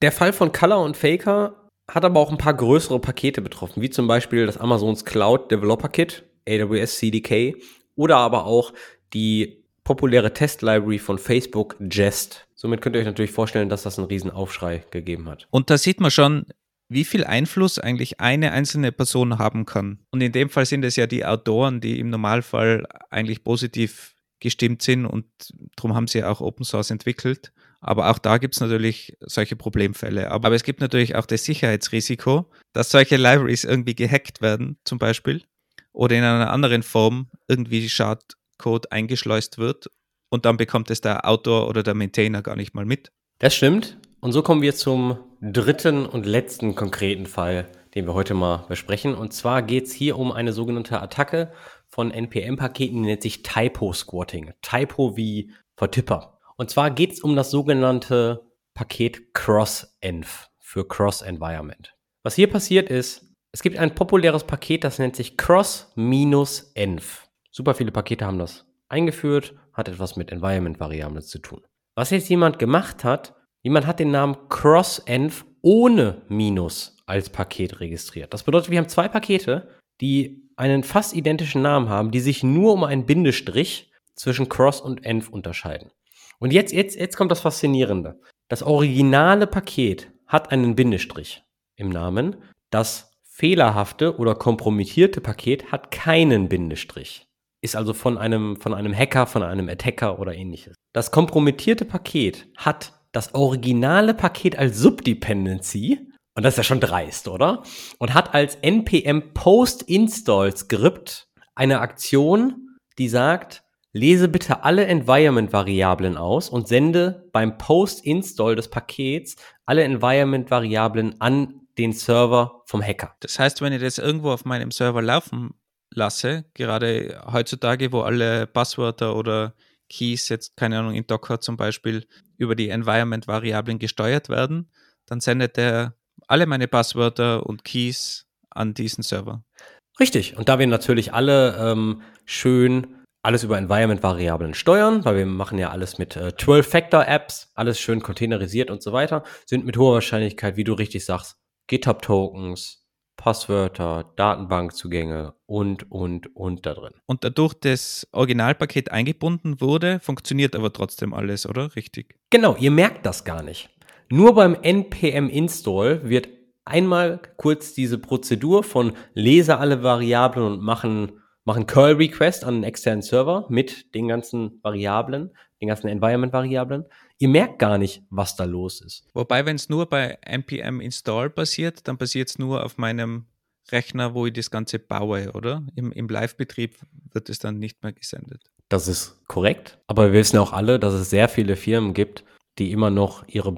Der Fall von Color und Faker hat aber auch ein paar größere Pakete betroffen, wie zum Beispiel das Amazons Cloud Developer Kit, AWS CDK, oder aber auch die populäre Test-Library von Facebook Jest. Somit könnt ihr euch natürlich vorstellen, dass das einen riesen Aufschrei gegeben hat. Und da sieht man schon, wie viel Einfluss eigentlich eine einzelne Person haben kann. Und in dem Fall sind es ja die Autoren, die im Normalfall eigentlich positiv gestimmt sind und darum haben sie auch Open Source entwickelt. Aber auch da gibt es natürlich solche Problemfälle. Aber, aber, es gibt natürlich auch das Sicherheitsrisiko, dass solche Libraries irgendwie gehackt werden, zum Beispiel, oder in einer anderen Form irgendwie Schad Code eingeschleust wird und dann bekommt es der Autor oder der Maintainer gar nicht mal mit. Das stimmt. Und so kommen wir zum dritten und letzten konkreten Fall, den wir heute mal besprechen. Und zwar geht es hier um eine sogenannte Attacke von NPM-Paketen, die nennt sich Typo-Squatting. Typo wie Vertipper. Und zwar geht es um das sogenannte Paket Cross-Env für Cross-Environment. Was hier passiert ist, es gibt ein populäres Paket, das nennt sich Cross-Env. Super viele Pakete haben das eingeführt, hat etwas mit Environment-Variablen zu tun. Was jetzt jemand gemacht hat, jemand hat den Namen CrossEnv ohne Minus als Paket registriert. Das bedeutet, wir haben zwei Pakete, die einen fast identischen Namen haben, die sich nur um einen Bindestrich zwischen Cross und Env unterscheiden. Und jetzt, jetzt, jetzt kommt das Faszinierende. Das originale Paket hat einen Bindestrich im Namen. Das fehlerhafte oder kompromittierte Paket hat keinen Bindestrich ist also von einem, von einem Hacker, von einem Attacker oder ähnliches. Das kompromittierte Paket hat das originale Paket als Subdependency, und das ist ja schon dreist, oder? Und hat als npm Post Install Script eine Aktion, die sagt, lese bitte alle Environment-Variablen aus und sende beim Post-Install des Pakets alle Environment-Variablen an den Server vom Hacker. Das heißt, wenn ich das irgendwo auf meinem Server laufen lasse, gerade heutzutage, wo alle Passwörter oder Keys jetzt, keine Ahnung, in Docker zum Beispiel über die Environment-Variablen gesteuert werden, dann sendet er alle meine Passwörter und Keys an diesen Server. Richtig. Und da wir natürlich alle ähm, schön alles über Environment-Variablen steuern, weil wir machen ja alles mit äh, 12-Factor-Apps, alles schön containerisiert und so weiter, sind mit hoher Wahrscheinlichkeit, wie du richtig sagst, GitHub-Tokens, Passwörter, Datenbankzugänge und, und, und da drin. Und dadurch das Originalpaket eingebunden wurde, funktioniert aber trotzdem alles, oder? Richtig? Genau, ihr merkt das gar nicht. Nur beim npm Install wird einmal kurz diese Prozedur von lese alle Variablen und machen machen Curl-Request an einen externen Server mit den ganzen Variablen, den ganzen Environment-Variablen. Ihr merkt gar nicht, was da los ist. Wobei, wenn es nur bei npm install passiert, dann passiert es nur auf meinem Rechner, wo ich das Ganze baue, oder? Im, im Live-Betrieb wird es dann nicht mehr gesendet. Das ist korrekt. Aber wir wissen auch alle, dass es sehr viele Firmen gibt, die immer noch ihre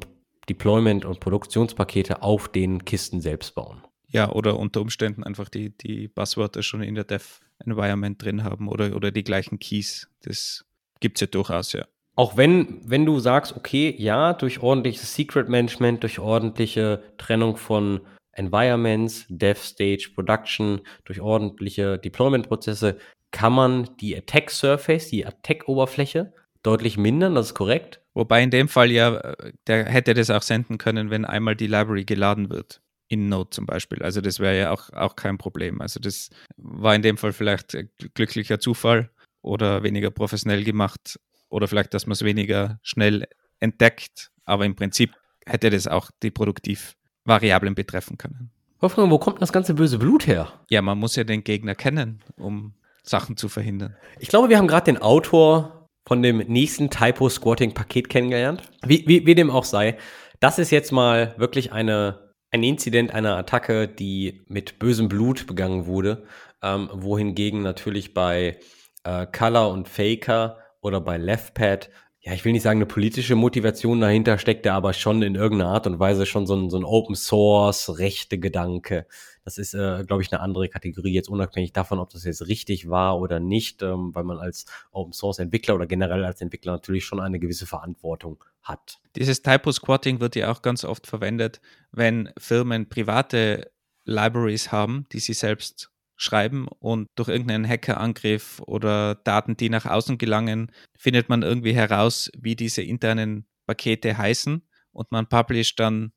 Deployment- und Produktionspakete auf den Kisten selbst bauen. Ja, oder unter Umständen einfach die, die Buzzwörter schon in der Dev-Environment drin haben oder, oder die gleichen Keys. Das gibt es ja durchaus, ja. Auch wenn, wenn du sagst, okay, ja, durch ordentliches Secret Management, durch ordentliche Trennung von Environments, Dev Stage, Production, durch ordentliche Deployment-Prozesse kann man die Attack Surface, die Attack-Oberfläche deutlich mindern, das ist korrekt. Wobei in dem Fall ja, äh, der hätte das auch senden können, wenn einmal die Library geladen wird. In Node zum Beispiel. Also das wäre ja auch, auch kein Problem. Also das war in dem Fall vielleicht glücklicher Zufall oder weniger professionell gemacht oder vielleicht, dass man es weniger schnell entdeckt. Aber im Prinzip hätte das auch die Produktivvariablen betreffen können. Wolfgang, wo kommt das ganze böse Blut her? Ja, man muss ja den Gegner kennen, um Sachen zu verhindern. Ich glaube, wir haben gerade den Autor von dem nächsten Typo-Squatting-Paket kennengelernt. Wie, wie, wie dem auch sei. Das ist jetzt mal wirklich eine, ein Inzident einer Attacke, die mit bösem Blut begangen wurde, ähm, wohingegen natürlich bei äh, Color und Faker oder bei LeftPad ja, ich will nicht sagen, eine politische Motivation dahinter steckt, aber schon in irgendeiner Art und Weise schon so ein, so ein Open Source, rechte Gedanke. Das ist, äh, glaube ich, eine andere Kategorie, jetzt unabhängig davon, ob das jetzt richtig war oder nicht, ähm, weil man als Open Source Entwickler oder generell als Entwickler natürlich schon eine gewisse Verantwortung hat. Dieses Typo Squatting wird ja auch ganz oft verwendet, wenn Firmen private Libraries haben, die sie selbst schreiben und durch irgendeinen Hackerangriff oder Daten, die nach außen gelangen, findet man irgendwie heraus, wie diese internen Pakete heißen und man publisht dann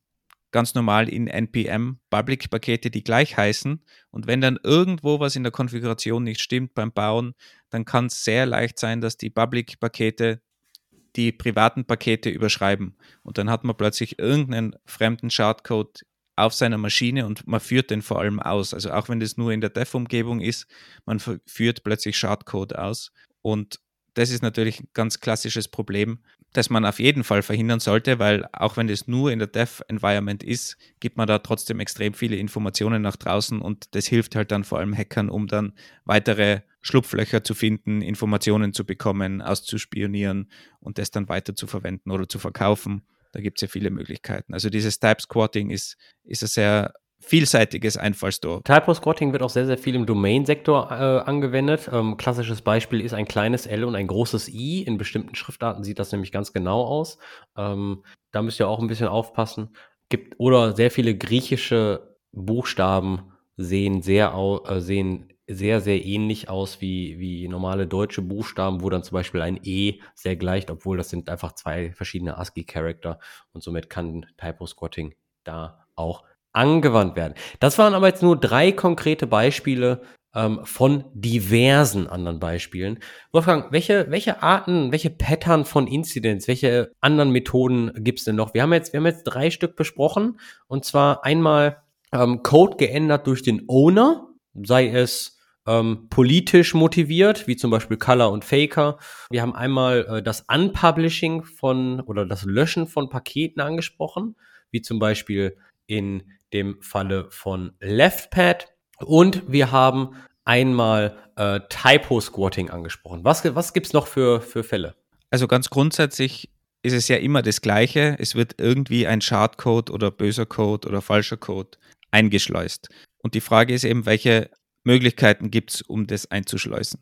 ganz normal in NPM Public-Pakete, die gleich heißen. Und wenn dann irgendwo was in der Konfiguration nicht stimmt beim Bauen, dann kann es sehr leicht sein, dass die Public-Pakete die privaten Pakete überschreiben. Und dann hat man plötzlich irgendeinen fremden Schadcode auf seiner Maschine und man führt den vor allem aus. Also auch wenn das nur in der Dev-Umgebung ist, man führt plötzlich Schadcode aus. Und das ist natürlich ein ganz klassisches Problem, das man auf jeden Fall verhindern sollte, weil auch wenn das nur in der Dev-Environment ist, gibt man da trotzdem extrem viele Informationen nach draußen und das hilft halt dann vor allem Hackern, um dann weitere Schlupflöcher zu finden, Informationen zu bekommen, auszuspionieren und das dann weiter zu verwenden oder zu verkaufen. Da gibt es ja viele Möglichkeiten. Also dieses Type Squatting ist, ist ein sehr vielseitiges Einfallstor. Typo Squatting wird auch sehr, sehr viel im Domain-Sektor äh, angewendet. Ähm, klassisches Beispiel ist ein kleines L und ein großes I. In bestimmten Schriftarten sieht das nämlich ganz genau aus. Ähm, da müsst ihr auch ein bisschen aufpassen. Gibt, oder sehr viele griechische Buchstaben sehen sehr, äh, sehen sehr, sehr ähnlich aus wie, wie normale deutsche Buchstaben, wo dann zum Beispiel ein E sehr gleicht, obwohl das sind einfach zwei verschiedene ASCII-Charakter und somit kann Typo-Squatting da auch angewandt werden. Das waren aber jetzt nur drei konkrete Beispiele ähm, von diversen anderen Beispielen. Wolfgang, welche, welche Arten, welche Pattern von Incidents, welche anderen Methoden gibt es denn noch? Wir haben jetzt, wir haben jetzt drei Stück besprochen und zwar einmal ähm, Code geändert durch den Owner, sei es ähm, politisch motiviert, wie zum Beispiel Color und Faker. Wir haben einmal äh, das Unpublishing von oder das Löschen von Paketen angesprochen, wie zum Beispiel in dem Falle von LeftPad. Und wir haben einmal äh, Typo-Squatting angesprochen. Was, was gibt es noch für, für Fälle? Also ganz grundsätzlich ist es ja immer das Gleiche. Es wird irgendwie ein Schadcode oder böser Code oder falscher Code eingeschleust. Und die Frage ist eben, welche Möglichkeiten gibt es, um das einzuschleusen.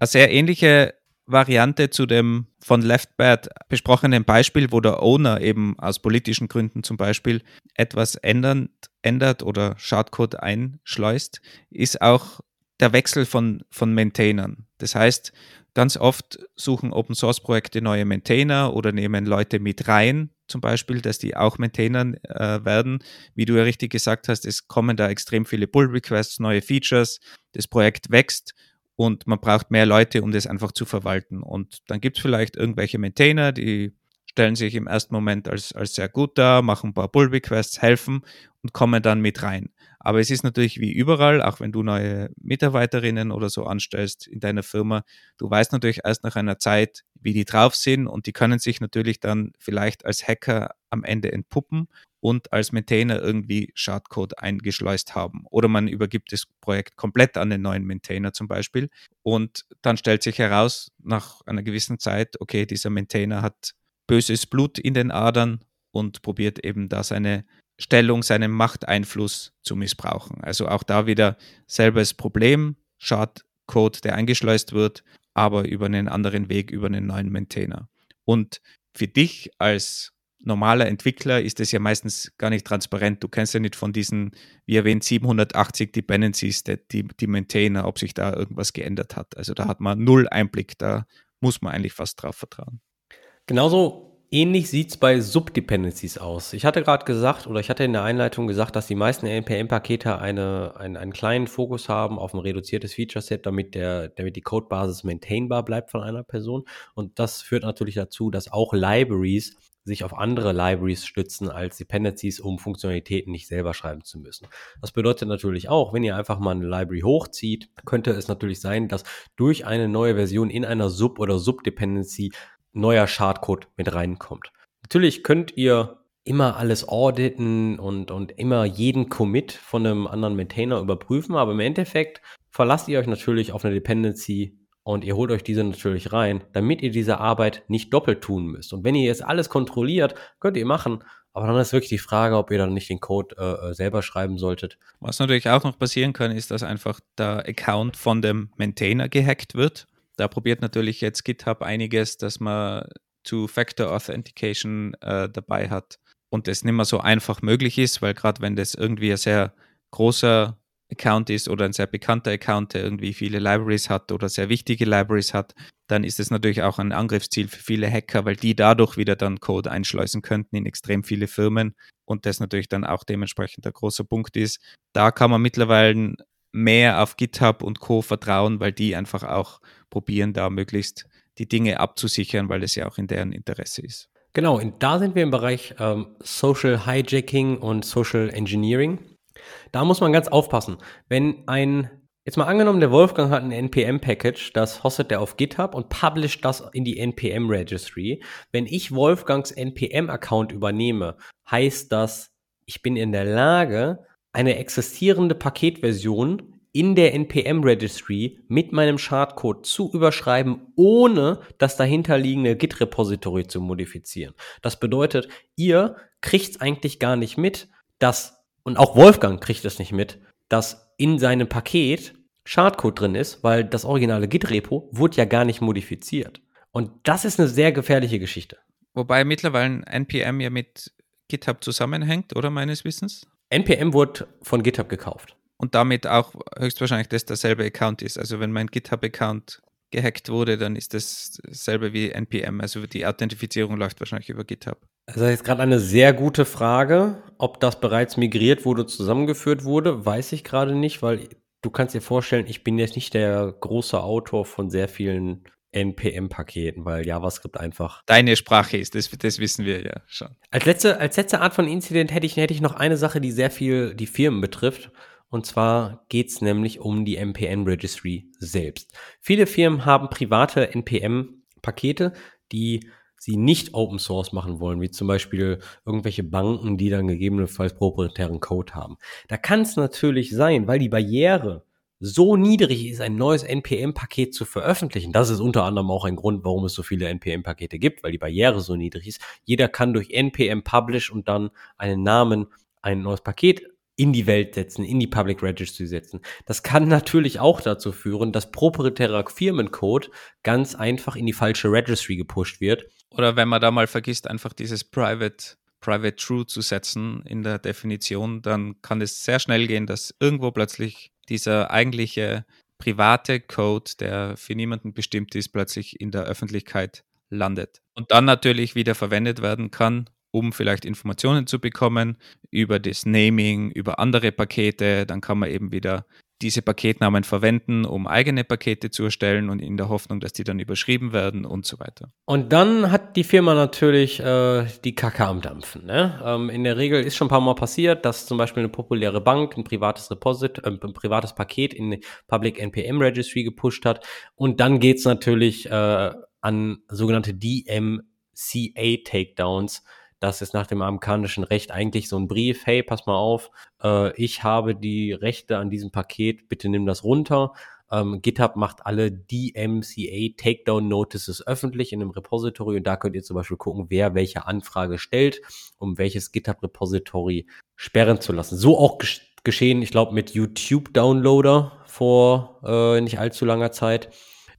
Eine sehr ähnliche Variante zu dem von LeftBad besprochenen Beispiel, wo der Owner eben aus politischen Gründen zum Beispiel etwas ändert, ändert oder Schadcode einschleust, ist auch der Wechsel von, von Maintainern. Das heißt, ganz oft suchen Open Source Projekte neue Maintainer oder nehmen Leute mit rein, zum Beispiel, dass die auch Maintainern äh, werden. Wie du ja richtig gesagt hast, es kommen da extrem viele Pull-Requests, neue Features, das Projekt wächst und man braucht mehr Leute, um das einfach zu verwalten. Und dann gibt es vielleicht irgendwelche Maintainer, die stellen sich im ersten Moment als, als sehr gut dar, machen ein paar Pull-Requests, helfen und kommen dann mit rein. Aber es ist natürlich wie überall, auch wenn du neue Mitarbeiterinnen oder so anstellst in deiner Firma, du weißt natürlich erst nach einer Zeit, wie die drauf sind und die können sich natürlich dann vielleicht als Hacker am Ende entpuppen und als Maintainer irgendwie Schadcode eingeschleust haben. Oder man übergibt das Projekt komplett an den neuen Maintainer zum Beispiel. Und dann stellt sich heraus, nach einer gewissen Zeit, okay, dieser Maintainer hat böses Blut in den Adern und probiert eben da seine Stellung, seinen Machteinfluss zu missbrauchen. Also auch da wieder selbes Problem, Schadcode, der eingeschleust wird, aber über einen anderen Weg, über einen neuen Maintainer. Und für dich als normaler Entwickler ist es ja meistens gar nicht transparent. Du kennst ja nicht von diesen, wie erwähnt, 780 Dependencies, die, die Maintainer, ob sich da irgendwas geändert hat. Also da hat man null Einblick, da muss man eigentlich fast drauf vertrauen. Genauso ähnlich sieht es bei Subdependencies aus. Ich hatte gerade gesagt, oder ich hatte in der Einleitung gesagt, dass die meisten NPM-Pakete eine, einen, einen kleinen Fokus haben auf ein reduziertes Feature-Set, damit, der, damit die Codebasis maintainbar bleibt von einer Person. Und das führt natürlich dazu, dass auch Libraries sich auf andere Libraries stützen als Dependencies, um Funktionalitäten nicht selber schreiben zu müssen. Das bedeutet natürlich auch, wenn ihr einfach mal eine Library hochzieht, könnte es natürlich sein, dass durch eine neue Version in einer Sub- oder Subdependency neuer Schadcode mit reinkommt. Natürlich könnt ihr immer alles auditen und, und immer jeden Commit von einem anderen Maintainer überprüfen, aber im Endeffekt verlasst ihr euch natürlich auf eine Dependency und ihr holt euch diese natürlich rein, damit ihr diese Arbeit nicht doppelt tun müsst. Und wenn ihr jetzt alles kontrolliert, könnt ihr machen, aber dann ist wirklich die Frage, ob ihr dann nicht den Code äh, äh, selber schreiben solltet. Was natürlich auch noch passieren kann, ist, dass einfach der Account von dem Maintainer gehackt wird. Da probiert natürlich jetzt GitHub einiges, dass man Two-Factor Authentication äh, dabei hat und das nicht mehr so einfach möglich ist, weil gerade wenn das irgendwie ein sehr großer Account ist oder ein sehr bekannter Account, der irgendwie viele Libraries hat oder sehr wichtige Libraries hat, dann ist es natürlich auch ein Angriffsziel für viele Hacker, weil die dadurch wieder dann Code einschleusen könnten in extrem viele Firmen und das natürlich dann auch dementsprechend der große Punkt ist. Da kann man mittlerweile mehr auf GitHub und Co. vertrauen, weil die einfach auch probieren, da möglichst die Dinge abzusichern, weil es ja auch in deren Interesse ist. Genau, und da sind wir im Bereich ähm, Social Hijacking und Social Engineering. Da muss man ganz aufpassen. Wenn ein, jetzt mal angenommen, der Wolfgang hat ein NPM-Package, das hostet er auf GitHub und publisht das in die NPM-Registry. Wenn ich Wolfgangs NPM-Account übernehme, heißt das, ich bin in der Lage, eine existierende Paketversion in der NPM-Registry mit meinem Schadcode zu überschreiben, ohne das dahinterliegende Git-Repository zu modifizieren. Das bedeutet, ihr kriegt es eigentlich gar nicht mit, dass und auch Wolfgang kriegt es nicht mit, dass in seinem Paket Schadcode drin ist, weil das originale Git-Repo wurde ja gar nicht modifiziert. Und das ist eine sehr gefährliche Geschichte. Wobei mittlerweile NPM ja mit GitHub zusammenhängt, oder meines Wissens? NPM wurde von GitHub gekauft. Und damit auch höchstwahrscheinlich das derselbe Account ist. Also wenn mein GitHub-Account gehackt wurde, dann ist das dasselbe wie NPM. Also die Authentifizierung läuft wahrscheinlich über GitHub. Das ist jetzt gerade eine sehr gute Frage. Ob das bereits migriert wurde, zusammengeführt wurde, weiß ich gerade nicht, weil du kannst dir vorstellen, ich bin jetzt nicht der große Autor von sehr vielen NPM-Paketen, weil JavaScript einfach. Deine Sprache ist, das, das wissen wir ja schon. Als letzte, als letzte Art von Incident hätte ich, hätte ich noch eine Sache, die sehr viel die Firmen betrifft. Und zwar geht es nämlich um die NPM-Registry selbst. Viele Firmen haben private NPM-Pakete, die sie nicht Open Source machen wollen, wie zum Beispiel irgendwelche Banken, die dann gegebenenfalls proprietären Code haben. Da kann es natürlich sein, weil die Barriere so niedrig ist, ein neues NPM-Paket zu veröffentlichen. Das ist unter anderem auch ein Grund, warum es so viele NPM-Pakete gibt, weil die Barriere so niedrig ist. Jeder kann durch NPM Publish und dann einen Namen ein neues Paket in die Welt setzen, in die Public Registry setzen. Das kann natürlich auch dazu führen, dass proprietärer Firmencode ganz einfach in die falsche Registry gepusht wird. Oder wenn man da mal vergisst, einfach dieses Private, Private True zu setzen in der Definition, dann kann es sehr schnell gehen, dass irgendwo plötzlich dieser eigentliche private Code, der für niemanden bestimmt ist, plötzlich in der Öffentlichkeit landet. Und dann natürlich wieder verwendet werden kann, um vielleicht Informationen zu bekommen über das Naming, über andere Pakete. Dann kann man eben wieder diese Paketnamen verwenden, um eigene Pakete zu erstellen und in der Hoffnung, dass die dann überschrieben werden und so weiter. Und dann hat die Firma natürlich äh, die Kacke am Dampfen. Ne? Ähm, in der Regel ist schon ein paar Mal passiert, dass zum Beispiel eine populäre Bank ein privates Reposit, äh, ein privates Paket in die Public NPM Registry gepusht hat. Und dann geht's natürlich äh, an sogenannte DMCA Takedowns das ist nach dem amerikanischen Recht eigentlich so ein Brief, hey, pass mal auf, äh, ich habe die Rechte an diesem Paket, bitte nimm das runter. Ähm, GitHub macht alle DMCA Takedown Notices öffentlich in einem Repository und da könnt ihr zum Beispiel gucken, wer welche Anfrage stellt, um welches GitHub Repository sperren zu lassen. So auch geschehen, ich glaube, mit YouTube Downloader vor äh, nicht allzu langer Zeit.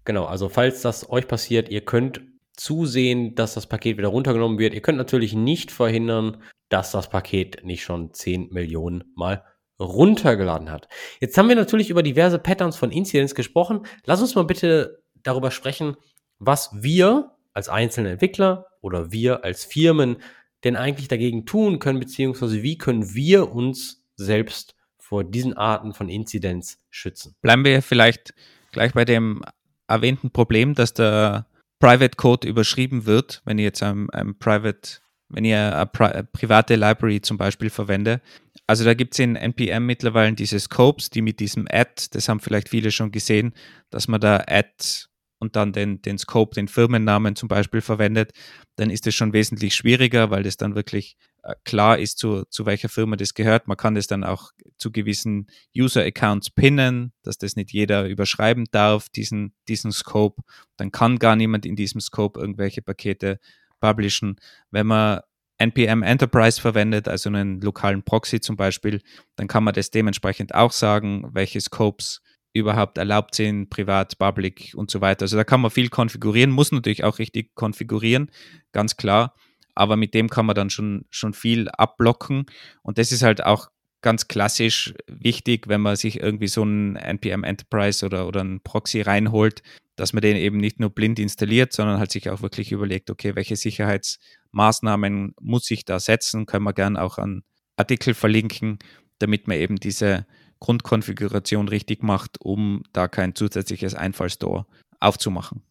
Genau, also falls das euch passiert, ihr könnt zusehen, dass das Paket wieder runtergenommen wird. Ihr könnt natürlich nicht verhindern, dass das Paket nicht schon 10 Millionen Mal runtergeladen hat. Jetzt haben wir natürlich über diverse Patterns von Incidents gesprochen. Lass uns mal bitte darüber sprechen, was wir als einzelne Entwickler oder wir als Firmen denn eigentlich dagegen tun können, beziehungsweise wie können wir uns selbst vor diesen Arten von Incidents schützen. Bleiben wir vielleicht gleich bei dem erwähnten Problem, dass der Private Code überschrieben wird, wenn ihr jetzt ein, ein Private, wenn ihr eine, pri eine private Library zum Beispiel verwende. Also da gibt es in NPM mittlerweile diese Scopes, die mit diesem Add, das haben vielleicht viele schon gesehen, dass man da Add und dann den, den Scope, den Firmennamen zum Beispiel verwendet, dann ist es schon wesentlich schwieriger, weil das dann wirklich klar ist, zu, zu welcher Firma das gehört. Man kann das dann auch zu gewissen User-Accounts pinnen, dass das nicht jeder überschreiben darf, diesen, diesen Scope. Dann kann gar niemand in diesem Scope irgendwelche Pakete publishen. Wenn man NPM Enterprise verwendet, also einen lokalen Proxy zum Beispiel, dann kann man das dementsprechend auch sagen, welche Scopes überhaupt erlaubt sind, privat, public und so weiter. Also da kann man viel konfigurieren, muss natürlich auch richtig konfigurieren, ganz klar. Aber mit dem kann man dann schon, schon viel abblocken. Und das ist halt auch ganz klassisch wichtig, wenn man sich irgendwie so einen NPM Enterprise oder, oder einen Proxy reinholt, dass man den eben nicht nur blind installiert, sondern halt sich auch wirklich überlegt, okay, welche Sicherheitsmaßnahmen muss ich da setzen, können wir gern auch an Artikel verlinken, damit man eben diese Grundkonfiguration richtig macht, um da kein zusätzliches Einfallstor aufzumachen.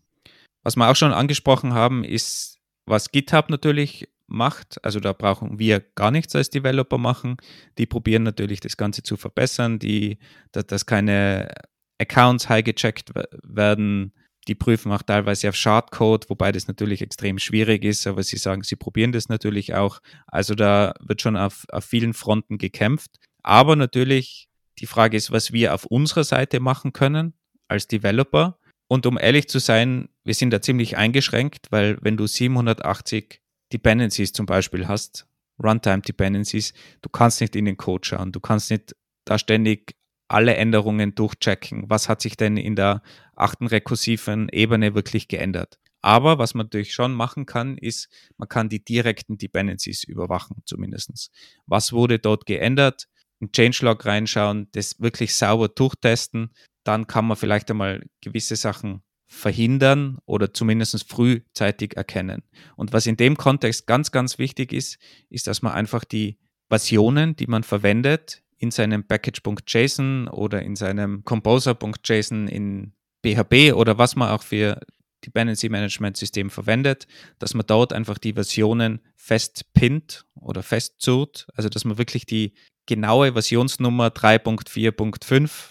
Was wir auch schon angesprochen haben, ist, was GitHub natürlich macht. Also da brauchen wir gar nichts als Developer machen. Die probieren natürlich das Ganze zu verbessern, die, dass, dass keine Accounts high gecheckt werden. Die prüfen auch teilweise auf Shardcode, wobei das natürlich extrem schwierig ist, aber sie sagen, sie probieren das natürlich auch. Also da wird schon auf, auf vielen Fronten gekämpft. Aber natürlich die Frage ist, was wir auf unserer Seite machen können als Developer. Und um ehrlich zu sein, wir sind da ziemlich eingeschränkt, weil wenn du 780 Dependencies zum Beispiel hast, Runtime Dependencies, du kannst nicht in den Code schauen, du kannst nicht da ständig alle Änderungen durchchecken. Was hat sich denn in der achten rekursiven Ebene wirklich geändert? Aber was man natürlich schon machen kann, ist, man kann die direkten Dependencies überwachen, zumindest. Was wurde dort geändert? in Changelog reinschauen, das wirklich sauber durchtesten, dann kann man vielleicht einmal gewisse Sachen verhindern oder zumindest frühzeitig erkennen. Und was in dem Kontext ganz, ganz wichtig ist, ist, dass man einfach die Versionen, die man verwendet, in seinem Package.json oder in seinem Composer.json in PHP oder was man auch für Dependency Management System verwendet, dass man dort einfach die Versionen fest pinnt oder festzurrt, also dass man wirklich die genaue Versionsnummer 3.4.5.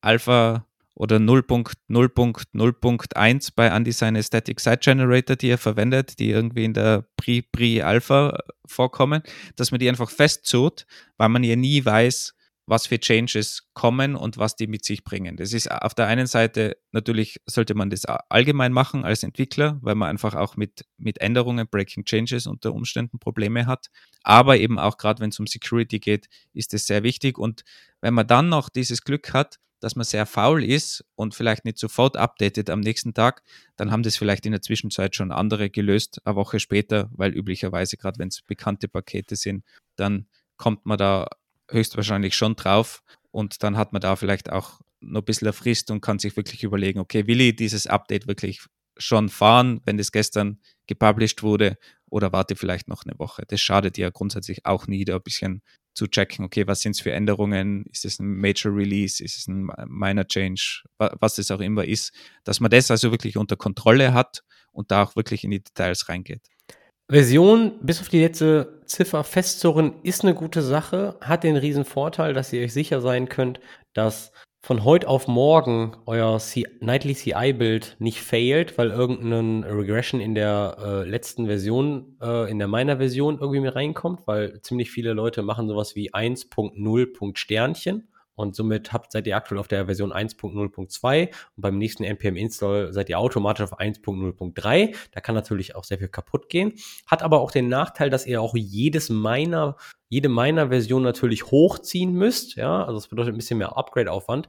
Alpha oder 0.0.0.1 bei Undesign Static Site Generator, die er verwendet, die irgendwie in der Pre-Pre-Alpha vorkommen, dass man die einfach festzurrt, weil man ja nie weiß, was für Changes kommen und was die mit sich bringen. Das ist auf der einen Seite natürlich sollte man das allgemein machen als Entwickler, weil man einfach auch mit, mit Änderungen, Breaking Changes unter Umständen Probleme hat. Aber eben auch gerade wenn es um Security geht, ist es sehr wichtig. Und wenn man dann noch dieses Glück hat, dass man sehr faul ist und vielleicht nicht sofort updatet am nächsten Tag, dann haben das vielleicht in der Zwischenzeit schon andere gelöst, eine Woche später, weil üblicherweise, gerade wenn es bekannte Pakete sind, dann kommt man da höchstwahrscheinlich schon drauf. Und dann hat man da vielleicht auch noch ein bisschen eine Frist und kann sich wirklich überlegen, okay, will ich dieses Update wirklich schon fahren, wenn das gestern gepublished wurde, oder warte vielleicht noch eine Woche. Das schadet ja grundsätzlich auch nie, da ein bisschen zu checken, okay, was sind es für Änderungen, ist es ein Major Release, ist es ein Minor Change, was es auch immer ist, dass man das also wirklich unter Kontrolle hat und da auch wirklich in die Details reingeht. Version bis auf die letzte Ziffer festzurren ist eine gute Sache, hat den riesen Vorteil, dass ihr euch sicher sein könnt, dass von heute auf morgen euer C Nightly CI-Bild nicht failt, weil irgendein Regression in der äh, letzten Version, äh, in der meiner Version irgendwie mit reinkommt, weil ziemlich viele Leute machen sowas wie 1.0. Sternchen und somit habt, seid ihr aktuell auf der Version 1.0.2 und beim nächsten npm Install seid ihr automatisch auf 1.0.3. Da kann natürlich auch sehr viel kaputt gehen. Hat aber auch den Nachteil, dass ihr auch jedes Miner, jede Miner-Version natürlich hochziehen müsst. Ja, also das bedeutet ein bisschen mehr Upgrade-Aufwand.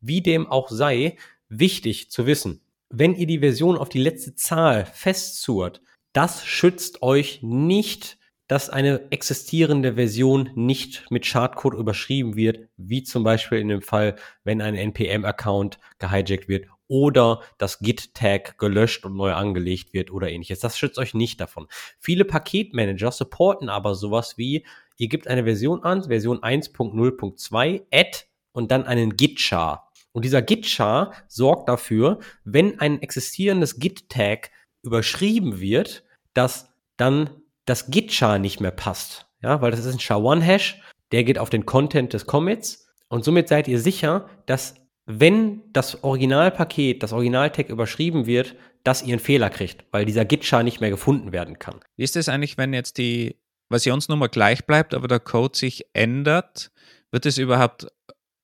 Wie dem auch sei, wichtig zu wissen, wenn ihr die Version auf die letzte Zahl festzurrt, das schützt euch nicht dass eine existierende Version nicht mit Schadcode überschrieben wird, wie zum Beispiel in dem Fall, wenn ein NPM-Account gehijackt wird oder das Git-Tag gelöscht und neu angelegt wird oder ähnliches. Das schützt euch nicht davon. Viele Paketmanager supporten aber sowas wie, ihr gebt eine Version an, Version 1.0.2, add und dann einen Git-Char. Und dieser Git-Char sorgt dafür, wenn ein existierendes Git-Tag überschrieben wird, dass dann das Git-Char nicht mehr passt. Ja, weil das ist ein SHA-1-Hash, der geht auf den Content des Commits und somit seid ihr sicher, dass wenn das Originalpaket, das Original-Tag überschrieben wird, dass ihr einen Fehler kriegt, weil dieser Git-Char nicht mehr gefunden werden kann. Wie ist es eigentlich, wenn jetzt die Versionsnummer gleich bleibt, aber der Code sich ändert? Wird es überhaupt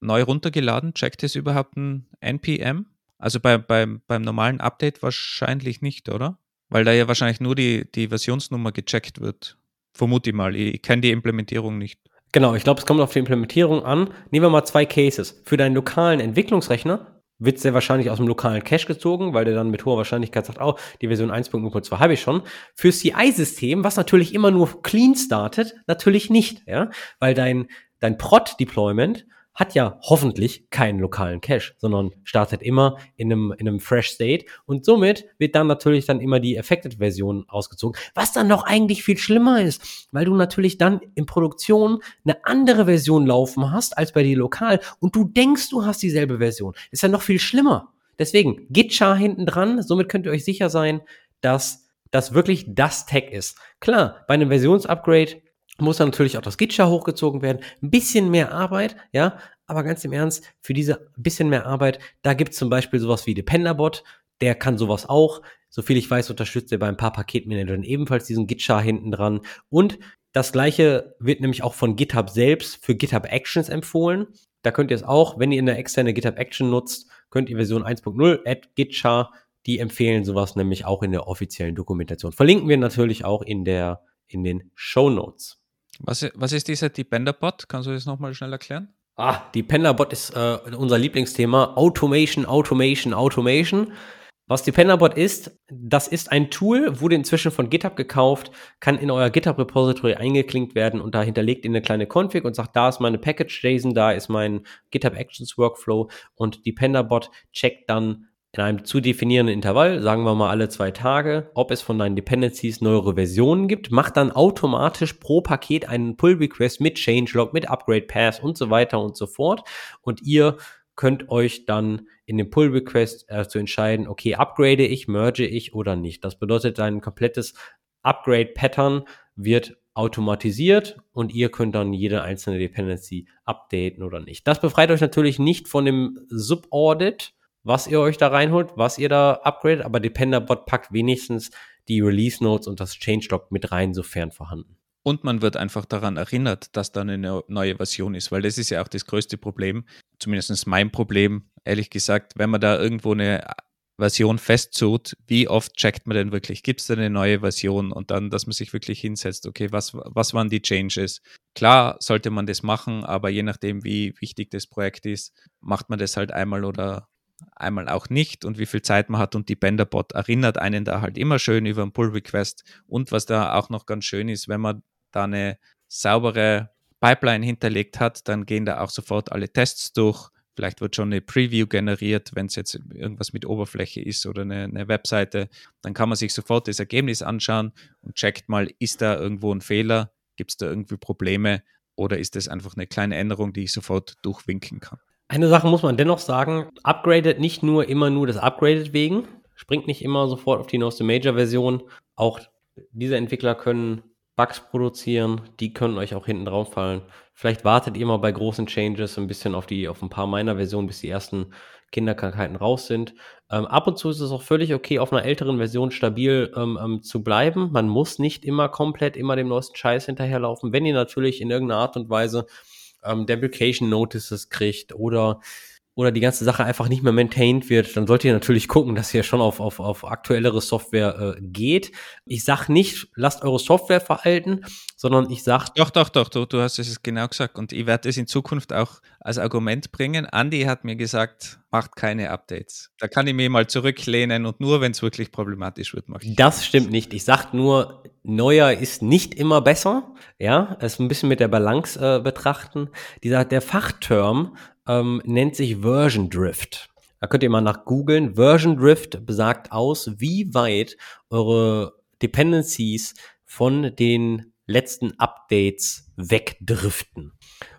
neu runtergeladen? Checkt es überhaupt ein NPM? Also bei, bei, beim normalen Update wahrscheinlich nicht, oder? Weil da ja wahrscheinlich nur die, die Versionsnummer gecheckt wird. Vermute ich mal. Ich, kenne die Implementierung nicht. Genau, ich glaube, es kommt auf die Implementierung an. Nehmen wir mal zwei Cases. Für deinen lokalen Entwicklungsrechner wird sehr wahrscheinlich aus dem lokalen Cache gezogen, weil der dann mit hoher Wahrscheinlichkeit sagt, oh, die Version 1.0.2 habe ich schon. Für CI-System, was natürlich immer nur clean startet, natürlich nicht, ja, weil dein, dein Prod-Deployment hat ja hoffentlich keinen lokalen Cache, sondern startet immer in einem, in einem Fresh State und somit wird dann natürlich dann immer die Affected-Version ausgezogen, was dann noch eigentlich viel schlimmer ist, weil du natürlich dann in Produktion eine andere Version laufen hast als bei dir lokal und du denkst, du hast dieselbe Version. Ist ja noch viel schlimmer. Deswegen Git-Char hinten dran, somit könnt ihr euch sicher sein, dass das wirklich das Tag ist. Klar, bei einem Versionsupgrade muss dann natürlich auch das Gitcha hochgezogen werden. Ein bisschen mehr Arbeit, ja, aber ganz im Ernst, für diese bisschen mehr Arbeit, da gibt es zum Beispiel sowas wie Dependerbot, der kann sowas auch. Soviel ich weiß, unterstützt er bei ein paar Paketmanagern ebenfalls diesen Gitcha hinten dran. Und das gleiche wird nämlich auch von GitHub selbst für GitHub Actions empfohlen. Da könnt ihr es auch, wenn ihr eine externe GitHub Action nutzt, könnt ihr Version 1.0 add Gitcha, die empfehlen sowas nämlich auch in der offiziellen Dokumentation. Verlinken wir natürlich auch in der in den Show Notes. Was, was ist dieser Dependerbot? Kannst du das nochmal schnell erklären? Ah, Dependerbot ist äh, unser Lieblingsthema. Automation, Automation, Automation. Was Dependerbot ist, das ist ein Tool, wurde inzwischen von GitHub gekauft, kann in euer GitHub-Repository eingeklinkt werden und da hinterlegt ihr eine kleine Config und sagt, da ist meine Package-JSON, da ist mein GitHub Actions Workflow und Dependerbot checkt dann in einem zu definierenden Intervall, sagen wir mal alle zwei Tage, ob es von deinen Dependencies neuere Versionen gibt, macht dann automatisch pro Paket einen Pull Request mit Changelog, mit Upgrade Pass und so weiter und so fort. Und ihr könnt euch dann in dem Pull Request äh, zu entscheiden, okay, upgrade ich, merge ich oder nicht. Das bedeutet, dein komplettes Upgrade Pattern wird automatisiert und ihr könnt dann jede einzelne Dependency updaten oder nicht. Das befreit euch natürlich nicht von dem Subaudit, was ihr euch da reinholt, was ihr da upgradet, aber Dependerbot packt wenigstens die Release Notes und das Changelog mit rein, sofern vorhanden. Und man wird einfach daran erinnert, dass da eine neue Version ist, weil das ist ja auch das größte Problem, zumindest mein Problem, ehrlich gesagt, wenn man da irgendwo eine Version festzut, wie oft checkt man denn wirklich? Gibt es da eine neue Version? Und dann, dass man sich wirklich hinsetzt, okay, was, was waren die Changes? Klar sollte man das machen, aber je nachdem, wie wichtig das Projekt ist, macht man das halt einmal oder einmal auch nicht und wie viel Zeit man hat und die Benderbot erinnert einen da halt immer schön über einen Pull Request und was da auch noch ganz schön ist, wenn man da eine saubere Pipeline hinterlegt hat, dann gehen da auch sofort alle Tests durch. Vielleicht wird schon eine Preview generiert, wenn es jetzt irgendwas mit Oberfläche ist oder eine, eine, Webseite. Dann kann man sich sofort das Ergebnis anschauen und checkt mal, ist da irgendwo ein Fehler, gibt es da irgendwie Probleme. oder ist es einfach eine kleine Änderung, die ich sofort durchwinken kann? Eine Sache muss man dennoch sagen, upgradet nicht nur immer nur das Upgradet wegen, springt nicht immer sofort auf die neueste Major-Version. Auch diese Entwickler können Bugs produzieren, die können euch auch hinten drauf fallen. Vielleicht wartet ihr mal bei großen Changes ein bisschen auf die, auf ein paar meiner Versionen, bis die ersten Kinderkrankheiten raus sind. Ähm, ab und zu ist es auch völlig okay, auf einer älteren Version stabil ähm, ähm, zu bleiben. Man muss nicht immer komplett immer dem neuesten Scheiß hinterherlaufen. Wenn ihr natürlich in irgendeiner Art und Weise ähm, Deprecation Notices kriegt oder oder die ganze Sache einfach nicht mehr maintained wird, dann solltet ihr natürlich gucken, dass ihr schon auf, auf, auf aktuellere Software äh, geht. Ich sag nicht, lasst eure Software veralten, sondern ich sag. Doch, doch, doch, du, du hast es genau gesagt. Und ich werde es in Zukunft auch als Argument bringen. Andy hat mir gesagt, macht keine Updates. Da kann ich mir mal zurücklehnen und nur, wenn es wirklich problematisch wird, mache ich. Das stimmt nicht. Ich sag nur, neuer ist nicht immer besser. Ja, es ein bisschen mit der Balance äh, betrachten. Dieser, der Fachterm ähm, nennt sich Version Drift. Da könnt ihr mal nach googeln. Version Drift besagt aus, wie weit eure Dependencies von den letzten Updates wegdriften.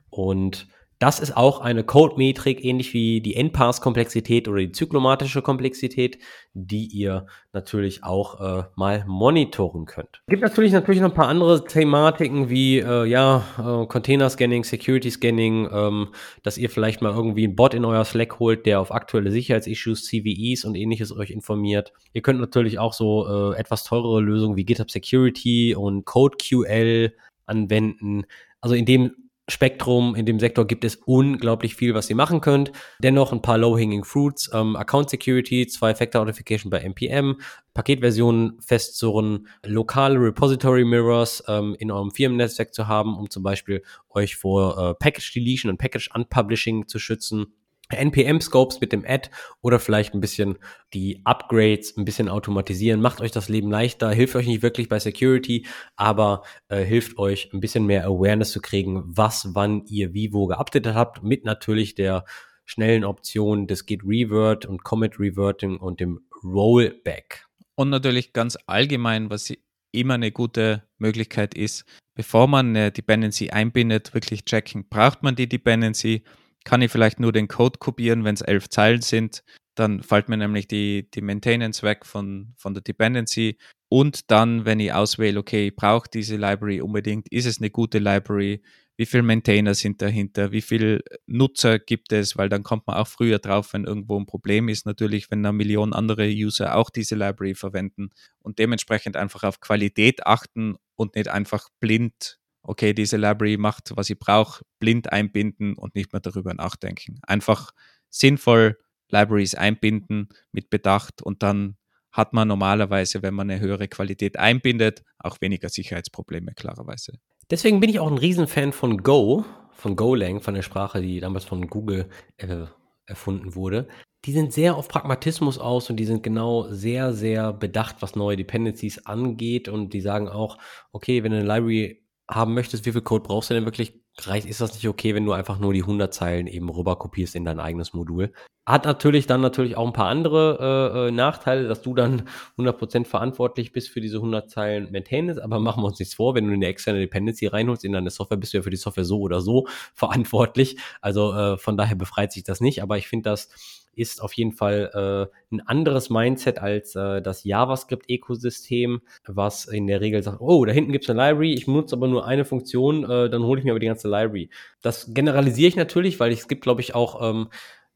Und das ist auch eine Code-Metrik, ähnlich wie die NPARS-Komplexität oder die zyklomatische Komplexität, die ihr natürlich auch äh, mal monitoren könnt. Es gibt natürlich natürlich noch ein paar andere Thematiken wie äh, ja äh, Container-Scanning, Security-Scanning, ähm, dass ihr vielleicht mal irgendwie einen Bot in euer Slack holt, der auf aktuelle Sicherheitsissues, CVEs und ähnliches euch informiert. Ihr könnt natürlich auch so äh, etwas teurere Lösungen wie GitHub Security und CodeQL anwenden. Also in dem Spektrum in dem Sektor gibt es unglaublich viel, was ihr machen könnt. Dennoch ein paar Low-Hanging Fruits, ähm, Account Security, Zwei-Factor-Authentification bei NPM, Paketversionen festzurren, lokale Repository Mirrors ähm, in eurem Firmennetzwerk zu haben, um zum Beispiel euch vor äh, Package Deletion und Package Unpublishing zu schützen NPM-Scopes mit dem Add oder vielleicht ein bisschen die Upgrades ein bisschen automatisieren. Macht euch das Leben leichter, hilft euch nicht wirklich bei Security, aber äh, hilft euch ein bisschen mehr Awareness zu kriegen, was, wann ihr wie wo geupdatet habt, mit natürlich der schnellen Option des Git Revert und Commit Reverting und dem Rollback. Und natürlich ganz allgemein, was immer eine gute Möglichkeit ist, bevor man eine Dependency einbindet, wirklich checken, braucht man die Dependency? Kann ich vielleicht nur den Code kopieren, wenn es elf Zeilen sind. Dann fällt mir nämlich die, die Maintenance weg von, von der Dependency. Und dann, wenn ich auswähle, okay, ich brauche diese Library unbedingt, ist es eine gute Library? Wie viele Maintainer sind dahinter? Wie viele Nutzer gibt es? Weil dann kommt man auch früher drauf, wenn irgendwo ein Problem ist. Natürlich, wenn eine Million andere User auch diese Library verwenden und dementsprechend einfach auf Qualität achten und nicht einfach blind okay, diese Library macht, was ich brauche, blind einbinden und nicht mehr darüber nachdenken. Einfach sinnvoll Libraries einbinden mit Bedacht und dann hat man normalerweise, wenn man eine höhere Qualität einbindet, auch weniger Sicherheitsprobleme, klarerweise. Deswegen bin ich auch ein Riesenfan von Go, von Golang, von der Sprache, die damals von Google äh, erfunden wurde. Die sind sehr auf Pragmatismus aus und die sind genau sehr, sehr bedacht, was neue Dependencies angeht. Und die sagen auch, okay, wenn eine Library haben möchtest, wie viel Code brauchst du denn wirklich? Reicht, ist das nicht okay, wenn du einfach nur die 100 Zeilen eben rüber kopierst in dein eigenes Modul? Hat natürlich dann natürlich auch ein paar andere äh, äh Nachteile, dass du dann 100% verantwortlich bist für diese 100 Zeilen Maintenance, aber machen wir uns nichts vor, wenn du eine externe Dependency reinholst in deine Software, bist du ja für die Software so oder so verantwortlich. Also äh, von daher befreit sich das nicht, aber ich finde das ist auf jeden Fall äh, ein anderes Mindset als äh, das JavaScript-Ökosystem, was in der Regel sagt, oh, da hinten gibt es eine Library, ich benutze aber nur eine Funktion, äh, dann hole ich mir aber die ganze Library. Das generalisiere ich natürlich, weil es gibt, glaube ich, auch ähm,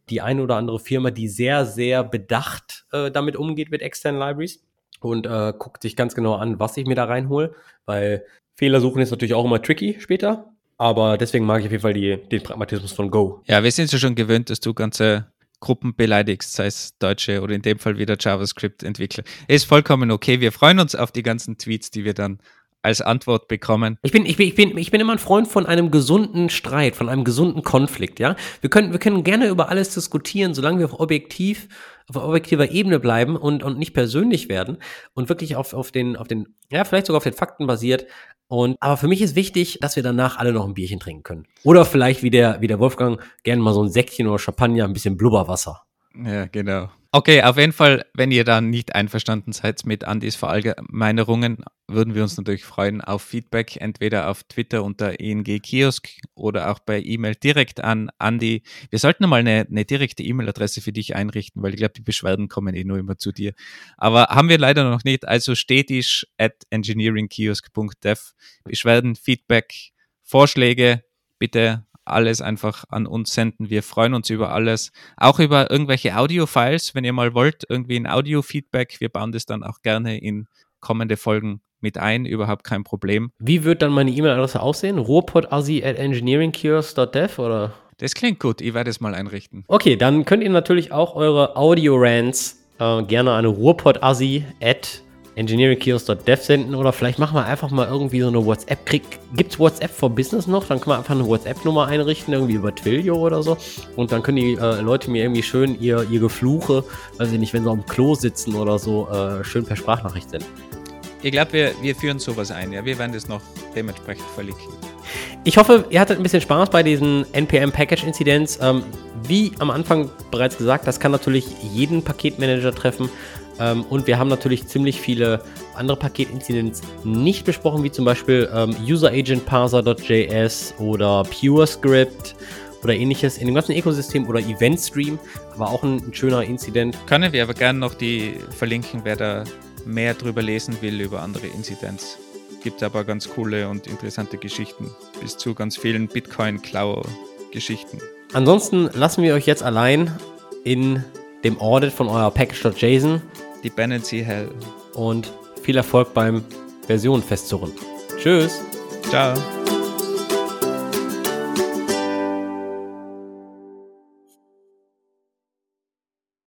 die eine oder andere Firma, die sehr, sehr bedacht äh, damit umgeht mit externen Libraries und äh, guckt sich ganz genau an, was ich mir da reinhole, weil Fehler suchen ist natürlich auch immer tricky später. Aber deswegen mag ich auf jeden Fall die, den Pragmatismus von Go. Ja, wir sind ja schon gewöhnt, dass du ganze Gruppen beleidigst, sei es Deutsche oder in dem Fall wieder JavaScript-Entwickler. Ist vollkommen okay. Wir freuen uns auf die ganzen Tweets, die wir dann als Antwort bekommen. Ich bin, ich bin, ich bin, ich bin immer ein Freund von einem gesunden Streit, von einem gesunden Konflikt, ja. Wir können, wir können gerne über alles diskutieren, solange wir auf objektiv, auf objektiver Ebene bleiben und, und nicht persönlich werden und wirklich auf, auf den, auf den, ja, vielleicht sogar auf den Fakten basiert. Und, aber für mich ist wichtig, dass wir danach alle noch ein Bierchen trinken können. Oder vielleicht wie der, wie der Wolfgang gerne mal so ein Säckchen oder Champagner, ein bisschen Blubberwasser. Ja, genau. Okay, auf jeden Fall, wenn ihr dann nicht einverstanden seid mit Andys Verallgemeinerungen, würden wir uns natürlich freuen auf Feedback, entweder auf Twitter unter ENG Kiosk oder auch bei E-Mail direkt an Andy. Wir sollten mal eine, eine direkte E-Mail-Adresse für dich einrichten, weil ich glaube, die Beschwerden kommen eh nur immer zu dir. Aber haben wir leider noch nicht, also stetisch at engineeringkiosk.dev. Beschwerden, Feedback, Vorschläge, bitte alles einfach an uns senden. Wir freuen uns über alles. Auch über irgendwelche Audio-Files, wenn ihr mal wollt, irgendwie ein Audio-Feedback. Wir bauen das dann auch gerne in kommende Folgen mit ein, überhaupt kein Problem. Wie wird dann meine E-Mail-Adresse aussehen? ruhrpodassi at engineeringcures.dev oder? Das klingt gut, ich werde es mal einrichten. Okay, dann könnt ihr natürlich auch eure Audio-Rants äh, gerne an ruhrpodassi at engineeringkiosk.dev senden oder vielleicht machen wir einfach mal irgendwie so eine WhatsApp. Gibt es WhatsApp for Business noch? Dann können wir einfach eine WhatsApp-Nummer einrichten, irgendwie über Twilio oder so. Und dann können die äh, Leute mir irgendwie schön ihr, ihr Gefluche, weiß ich nicht, wenn sie am Klo sitzen oder so, äh, schön per Sprachnachricht senden. Ich glaube, wir, wir führen sowas ein, ja. Wir werden das noch dementsprechend verlinken. Ich hoffe, ihr hattet ein bisschen Spaß bei diesen NPM-Package-Inzidenz. Ähm, wie am Anfang bereits gesagt, das kann natürlich jeden Paketmanager treffen. Ähm, und wir haben natürlich ziemlich viele andere Paket-Incidents nicht besprochen, wie zum Beispiel ähm, UserAgentParser.js oder PureScript oder ähnliches in dem ganzen Ökosystem oder EventStream, war auch ein, ein schöner Incident. Können wir aber gerne noch die verlinken, wer da mehr drüber lesen will über andere Incidents. Gibt aber ganz coole und interessante Geschichten, bis zu ganz vielen Bitcoin-Klau-Geschichten. Ansonsten lassen wir euch jetzt allein in dem Audit von eurer Package.json Dependency Hell. Und viel Erfolg beim Version festzurren. Tschüss. Ciao.